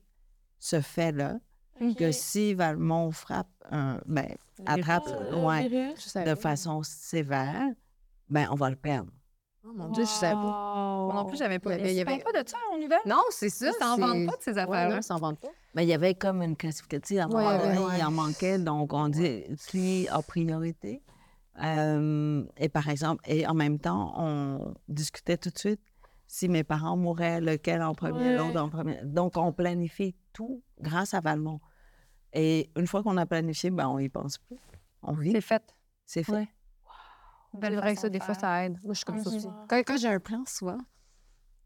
ce fait-là, que si Valmont frappe, un, ben, attrape ouais, virus. Je savais de façon sévère, ben, on va le perdre. Oh mon Dieu, je savais pas. Moi non plus, j'avais pas. Il y avait- pas de ça en nouvelle? Non, c'est ça. Ils s'en vendent pas de ces Ouais, affaires-là. non, ils s'en vendent pas. Mais il y avait comme une classification. À un moment Ouais, donné, ouais, ouais. il en manquait, donc on dit qui a priorité. Euh, et par exemple, et en même temps, on discutait tout de suite si mes parents mouraient, lequel en premier, Ouais. l'autre en premier. Donc, on planifie tout grâce à Valmont. Et une fois qu'on a planifié, ben, on y pense plus. On vit, C'est fait. c'est fait. Ouais. C'est vrai que ça, des fois, ça aide. Moi, je suis comme ça aussi. Quand, quand j'ai un plan, souvent,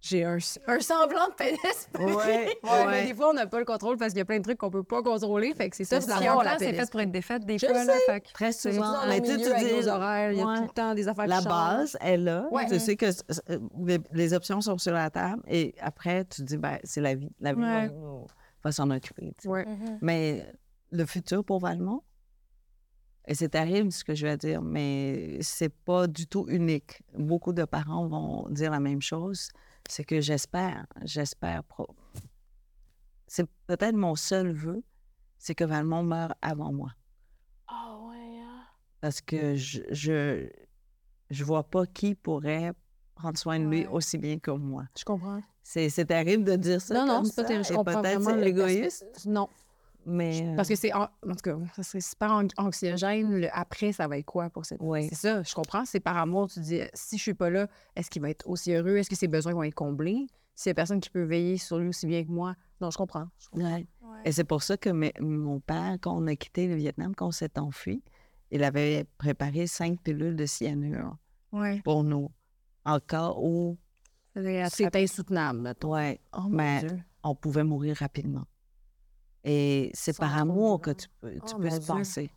j'ai un, un semblant de pénis. Ouais, Mais ouais. des fois, on n'a pas le contrôle parce qu'il y a plein de trucs qu'on peut pas contrôler. Fait que c'est ça, C'est la c'est fait pour être défaite des Je fois. Là, fait que Très souvent. dans Mais tu sais, milieu tu avec dis- nos horaires, il y a tout le temps des affaires La qui changent. base est là. Ouais. Tu sais que euh, les, les options sont sur la table. Et après, tu te dis, ben, c'est la vie. La vie va, Ouais. va s'en occuper. tu sais. Ouais. Mais le futur pour Valmont, et c'est terrible ce que je vais dire, mais c'est pas du tout unique. Beaucoup de parents vont dire la même chose. C'est que j'espère, j'espère. pro- C'est peut-être mon seul vœu, c'est que Valmont meure avant moi. Ah ouais, hein? Parce que je, je, je vois pas qui pourrait prendre soin de lui Ouais. aussi bien que moi. Je comprends. C'est, terrible de dire ça. Non, non, c'est pas terrible. Je comprends peut-être vraiment c'est le égoïste, Non, mais. parce que c'est... En, en tout cas, ça serait super an- anxiogène. Le après, ça va être quoi pour cette... Oui. C'est ça, je comprends. C'est par amour. Tu dis, si je suis pas là, est-ce qu'il va être aussi heureux? Est-ce que ses besoins vont être comblés? S'il y a personne qui peut veiller sur lui aussi bien que moi. Non, je comprends. Je comprends. Ouais. Et c'est pour ça que mes- mon père, quand on a quitté le Vietnam, quand on s'est enfui, il avait préparé cinq pilules de cyanure ouais. pour nous, en cas où C'est insoutenable, Oh, mon mais Dieu. on pouvait mourir rapidement. Et c'est par amour que tu peux, tu Oh, peux se passer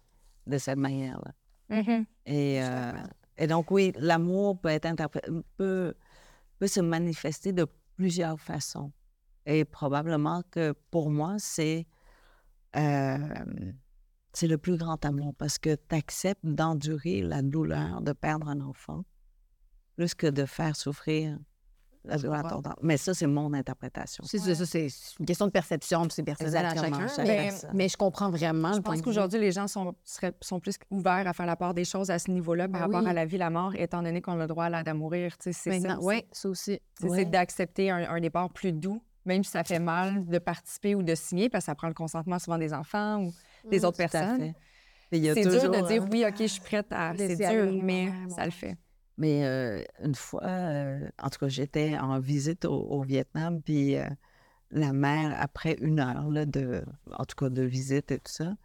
de cette manière-là. Mhm. Et, euh, et donc, oui, l'amour peut être interpré- peut, peut se manifester de plusieurs façons. Et probablement que pour moi, c'est euh, c'est le plus grand amour parce que tu acceptes d'endurer la douleur de perdre un enfant plus que de faire souffrir Mais ça, c'est mon interprétation. C'est ça, ça, c'est une question de perception, c'est personnel à chacun. chaque Mais, mais je comprends vraiment Je le point pense qu'aujourd'hui, les gens sont, seraient- sont plus ouverts à faire la part des choses à ce niveau-là par Ben rapport oui. à la vie, la mort, étant donné qu'on a le droit à la de mourir. C'est ça. Maintenant, aussi. oui, ça aussi. Ouais. C'est d'accepter un, un départ plus doux, même si ça fait mal de participer ou de signer, parce que ça prend le consentement souvent des enfants ou des autres Tout à personnes. C'est dur toujours, de dire hein, oui, OK, je suis prête à. C'est dur, mais ça le fait. Mais euh, une fois, euh, en tout cas, j'étais en visite au, au Vietnam, puis euh, la mère, après une heure là, de, en tout cas, de visite et tout ça,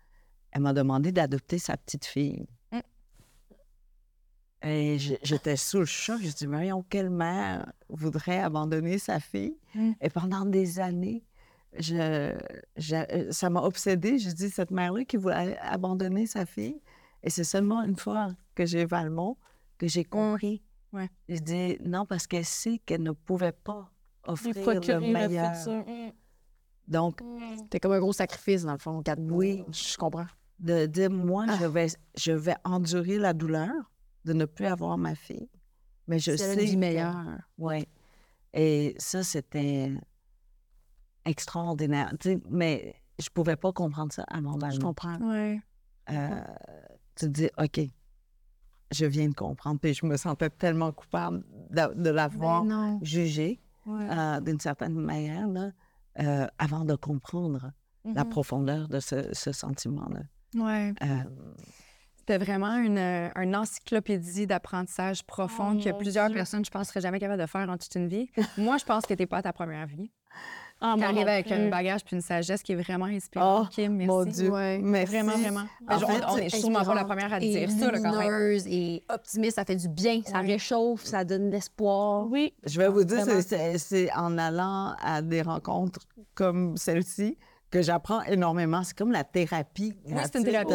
elle m'a demandé d'adopter sa petite fille. Mm. Et j'étais sous le choc. Je dit, Marion, quelle mère voudrait abandonner sa fille? Mm. Et pendant des années, je, je- euh, ça m'a obsédée. Je dis, cette mère-là qui voulait abandonner sa fille? Et c'est seulement une fois que j'ai Valmont que j'ai compris. Ouais. Je dis, non, parce qu'elle sait qu'elle ne pouvait pas offrir le le meilleur. futur. Mm. Donc, C'était comme un gros sacrifice, dans le fond, quatre Oui. Je comprends. de dire, moi, Ah. je, vais, je vais endurer la douleur de ne plus avoir ma fille. Mais je sais que- meilleure. Oui. Et ça, c'était extraordinaire. Mais je pouvais pas comprendre ça à mon Je Valmont. comprends. Ouais. Euh, tu te dis, OK, je viens de comprendre. Puis je me sentais tellement coupable de, de l'avoir non. jugé Ouais. euh, d'une certaine manière là, euh, avant de comprendre la Mhm. profondeur de ce, ce sentiment-là. Ouais. Euh, C'était vraiment une, une encyclopédie d'apprentissage profond Oh, que plusieurs Dieu. personnes, je pense, seraient jamais capables de faire en toute une vie. Moi, je pense que t'es pas à ta première vie. Ah, moi T'arrives non avec plus. un bagage puis une sagesse qui est vraiment inspirante. Oh, Kim, merci. mon Dieu. Ouais. Merci. Vraiment, vraiment. En Mais on- fait, on est sûrement pas la première à dire ça, là, quand même. et optimiste, ça fait du bien, ça réchauffe, ça donne de l'espoir. Oui. Je vais vous dire, Vraiment. c'est- en allant à des rencontres comme celle-ci que j'apprends énormément. C'est comme la thérapie. Oui, c'est une thérapie.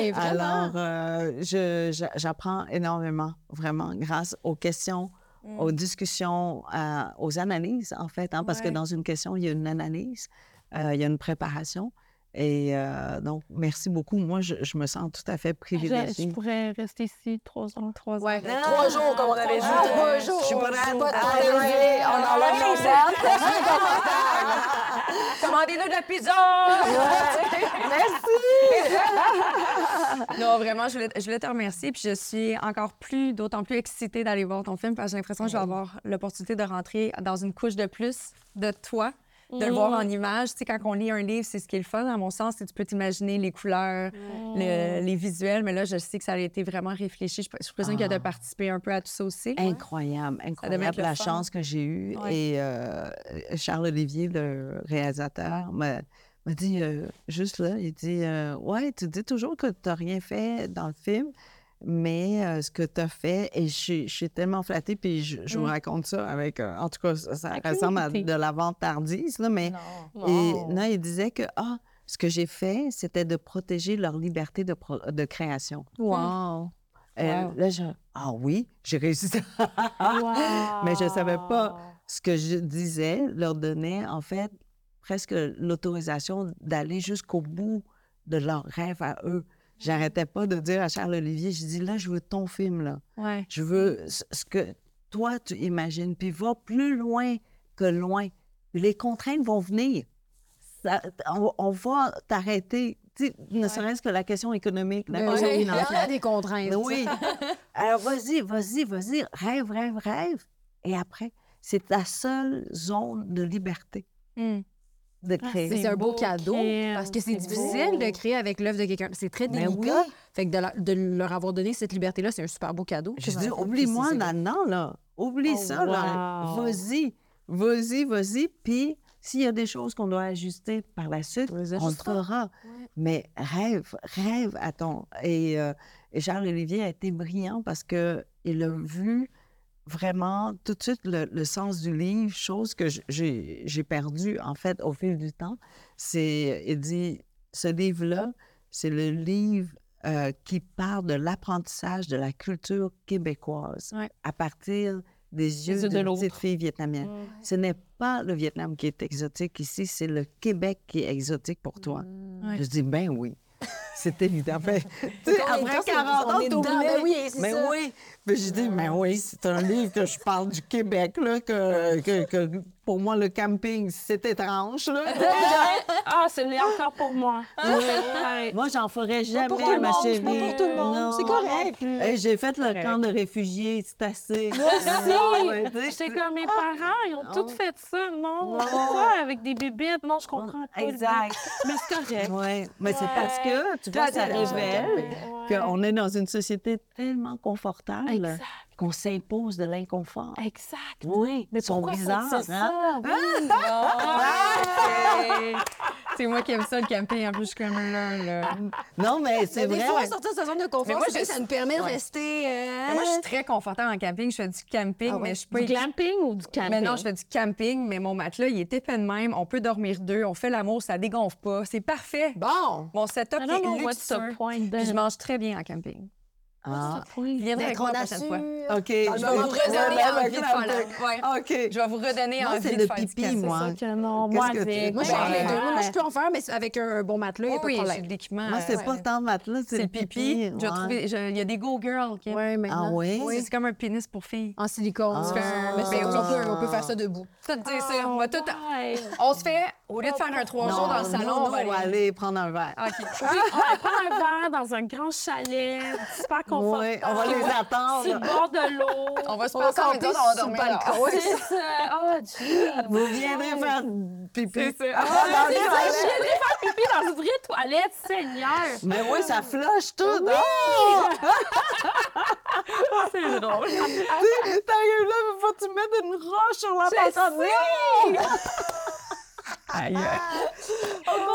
Oui, Alors, euh, je- j'a- j'apprends énormément, vraiment, grâce aux questions, aux discussions, à- aux analyses, en fait, hein, parce que dans une question, il y a une analyse, euh, il y a une préparation. Et euh, donc, merci beaucoup. Moi, je, je me sens tout à fait privilégiée. je pourrais rester ici trois ans. Trois Ouais, ans. trois jours, comme on avait dit. Trois jours. Je suis prête Pas de à arriver. lever, on enlève nos Commandez-nous de la pizza! Merci! non, vraiment, je voulais, je voulais te remercier. Puis je suis encore plus, d'autant plus excitée d'aller voir ton film parce que j'ai l'impression que je vais avoir l'opportunité de rentrer dans une couche de plus de toi de le voir en image. Tu sais, quand on lit un livre, c'est ce qui est le fun, à mon sens, c'est que tu peux t'imaginer les couleurs, le- les visuels, mais là, je sais que ça a été vraiment réfléchi. Je, je présume qu'il a de Ah. participer un peu à tout ça aussi. Incroyable, être incroyable le la fun. chance que j'ai eue. Ouais. Et euh, Charles Olivier, le réalisateur, m'a m'a dit euh, juste là, il dit euh, Ouais, tu dis toujours que tu n'as rien fait dans le film, mais euh, ce que tu as fait, et je suis- je suis tellement flattée, puis je, je vous Mm. raconte ça avec, euh, en tout cas, ça, ça ressemble à de la vente tardise, là, mais Non. et Non. non, il disait que ah, ce que j'ai fait, c'était de protéger leur liberté de, pro- de création. Wow. Euh, Wow. Là, je, ah oui, j'ai réussi. Mais je savais pas. Ce que je disais leur donnait, en fait, presque l'autorisation d'aller jusqu'au bout de leur rêve à eux. J'arrêtais pas de dire à Charles-Olivier, je dis, là, je veux ton film, là. Ouais. Je veux ce que toi, tu imagines, puis va plus loin que loin. Les contraintes vont venir. Ça- on, on va t'arrêter. Ne serait-ce que la question économique, la Ben question oui, il y a des contraintes. Oui. Alors, vas-y, vas-y, vas-y. Rêve, rêve, rêve. Et après, c'est ta seule zone de liberté Hmm. De Ah, créer. C'est un beau beau, cadeau Kim, parce que c'est difficile beau. de créer avec l'œuvre de quelqu'un. C'est très Ben délicat. oui. Fait que de, la- de leur avoir donné cette liberté-là, c'est un super beau cadeau. Je dis, oublie-moi là-dedans, là. Oublie Oh, ça, là. Vas-y, vas-y, vas-y. Puis, s'il y a des choses qu'on doit ajuster par la suite, On le ajustera. fera. Ouais. Mais rêve, rêve à ton... Et, euh, et Charles-Olivier a été brillant parce qu'il a vu vraiment tout de suite le, le sens du livre, chose que j'ai perdue, en fait, au fil du temps. C'est, il dit, ce livre-là, c'est le livre euh, qui parle de l'apprentissage de la culture québécoise Ouais. à partir des yeux yeux de l'autre. petite fille vietnamienne. Ce n'est pas le Vietnam qui est exotique ici, c'est le Québec qui est exotique pour toi. Ouais. Je dis, ben oui. C'est évident. Ben, tu sais, après quand c'est- 40 on ans, est dedans, t'oublies. ben oui, c'est Mais ça. oui. Mais je dis, mais oui, c'est un livre que je parle du Québec, là, que, que pour moi, le camping, c'est étrange, là. Ah, c'est encore pour moi. Ouais. moi, j'en ferais jamais, pour tout le ma monde, chérie. c'est pas pour tout le monde, Non. c'est correct. J'ai fait le Correct. camp de réfugiés, c'est assez. Si, Ouais, tu sais, J'étais comme mes parents, ils ont Non. tous fait ça. Non, Non. pourquoi avec des bébites? Non, je comprends pas. Exact. Mais c'est correct. Oui, mais c'est parce que, tu vois, ça révèle qu'on est dans une société tellement confortable Exact. Qu'on s'impose de l'inconfort. Exact. Oui, Mais ils sont bizarres, hein? ça? Oui. Ouais. C'est moi qui aime ça, le camping. En plus, je suis comme là, là. Non, mais c'est Mais des vrai. fois, sortir de sa zone de confort, Mais moi, je- ça, ça nous permet de rester. euh, Mais moi, je suis très confortable en camping. Je fais du camping, Ah mais je suis pas Du glamping ou du camping? Mais non, je fais du camping, mais mon matelas, il est épais de même. On peut dormir deux. On fait l'amour, ça dégonfle pas. C'est parfait. Bon. Mon setup I il don't know est what's the luxueux. point Puis je de... mange très bien en camping. Ah, viendrai avec moi la prochaine fois. OK. Je vais- a ouais, envie de faire la-. OK. Je vais vous redonner envie c'est de faire du pipi, moi. C'est non, moi avec. Moi, je peux en faire, mais avec un bon matelas, il n'y a pas de problème. de l'équipement. Moi, c'est pas tant matelas, C'est le pipi. Je vais ouais. trouver- je- Il y a des Go Girls. qui Oui, Ah maintenant. oui? C'est- C'est comme un pénis pour filles. En silicone. Ah. c'est- Ben on, peut, faire ça debout. Tout dire ça. On va tout. Ouais. On se fait, au lieu de faire un trois jours dans le salon, on va aller. prendre un verre. OK. On prend un verre dans un grand chalet, super confortable. Oui, on va les Sur le attendre. bord de l'eau. On va se passer même temps, on va sur le dormir là. balcon. C'est ça. Oh, Dieu. Vous viendrez faire pipi. C'est ça. Ah, Ah, je viendrais faire pipi dans une vraie toilette, Seigneur. Mais oui, ça flush tout. Ah! C'est drôle. Tu sais, T'arrives là, il faut que tu mettes une roche sur la passerelle. Aïe.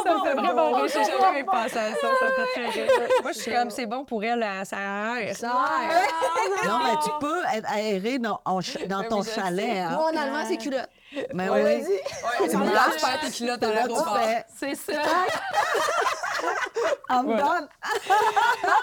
Ça me fait vraiment rire. J'ai jamais pensé à ça. Ça me fait très rire. Moi, je suis comme, c'est bon pour elle, euh, ça aère. Ça aère. Non, mais tu peux être aéré dans, dans Oui, ton chalet. Hein? Moi, en allemand, c'est culotte. Mais Ouais, oui. Ouais, tu marches. marches, faire tes culottes à l'aéroport. C'est ça. Voilà. dedans.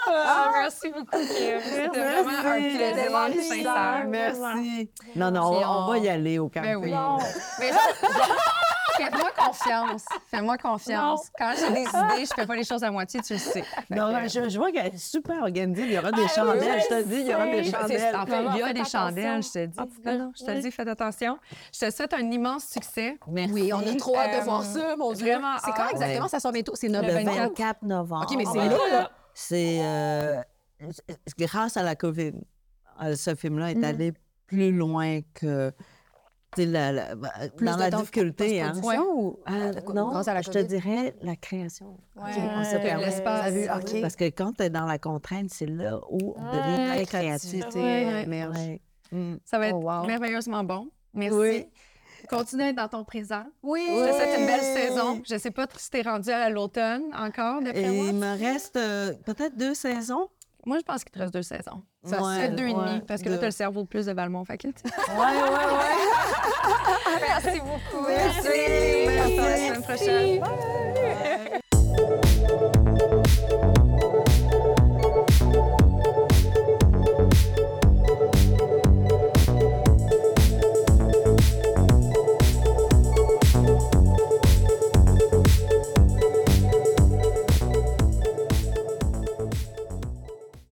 Ah, merci beaucoup, Kim. C'était vraiment un Merci. plaisir sincère. Merci. Non, non, on, on on- va y aller au camping. Ben oui. Non. Mais je- je- Fais-moi confiance. Fais-moi confiance. Quand j'ai des idées, je fais pas les choses à moitié, tu le sais. Non, que- je, je vois qu'elle est super organisée. Il y aura des chandelles. Je te dis, il y aura des chandelles. En fait, il y a des chandelles, je te dis. En tout Non, cas, non, je te oui. dis, faites attention. Je te souhaite un immense succès. Merci. Oui, on a trop hâte de Euh, voir ça, mon Dieu. vraiment C'est quand exactement? Ça sort bientôt? C'est Le novembre. 24 novembre. OK, mais c'est va là, être là. C'est euh, c'est grâce à la COVID. euh, Ce film-là est Mhm. allé plus loin que tu sais, la- la- bah, Plus dans de la temps difficulté. Hein. ou Ah, co- non, je te dirais la création. Ouais. On se permet. L'espace. T'as vu? Ok. Parce que quand tu es dans la contrainte, c'est là où on devient très créatif. Mm. Ça va être Oh, wow. merveilleusement bon. Merci. Oui. Continue à être dans ton présent. Oui. Je te souhaite une belle saison. Je sais pas si t'es rendu à l'automne encore, d'après il me reste euh, peut-être deux saisons. Moi, je pense qu'il te reste deux saisons. Ouais, Peut-être deux et ouais, demi, parce que là, deux. t'as le cerveau plus de Valmont. Fait que... Ouais, ouais, ouais. Merci beaucoup. Merci. À la semaine prochaine. Bye.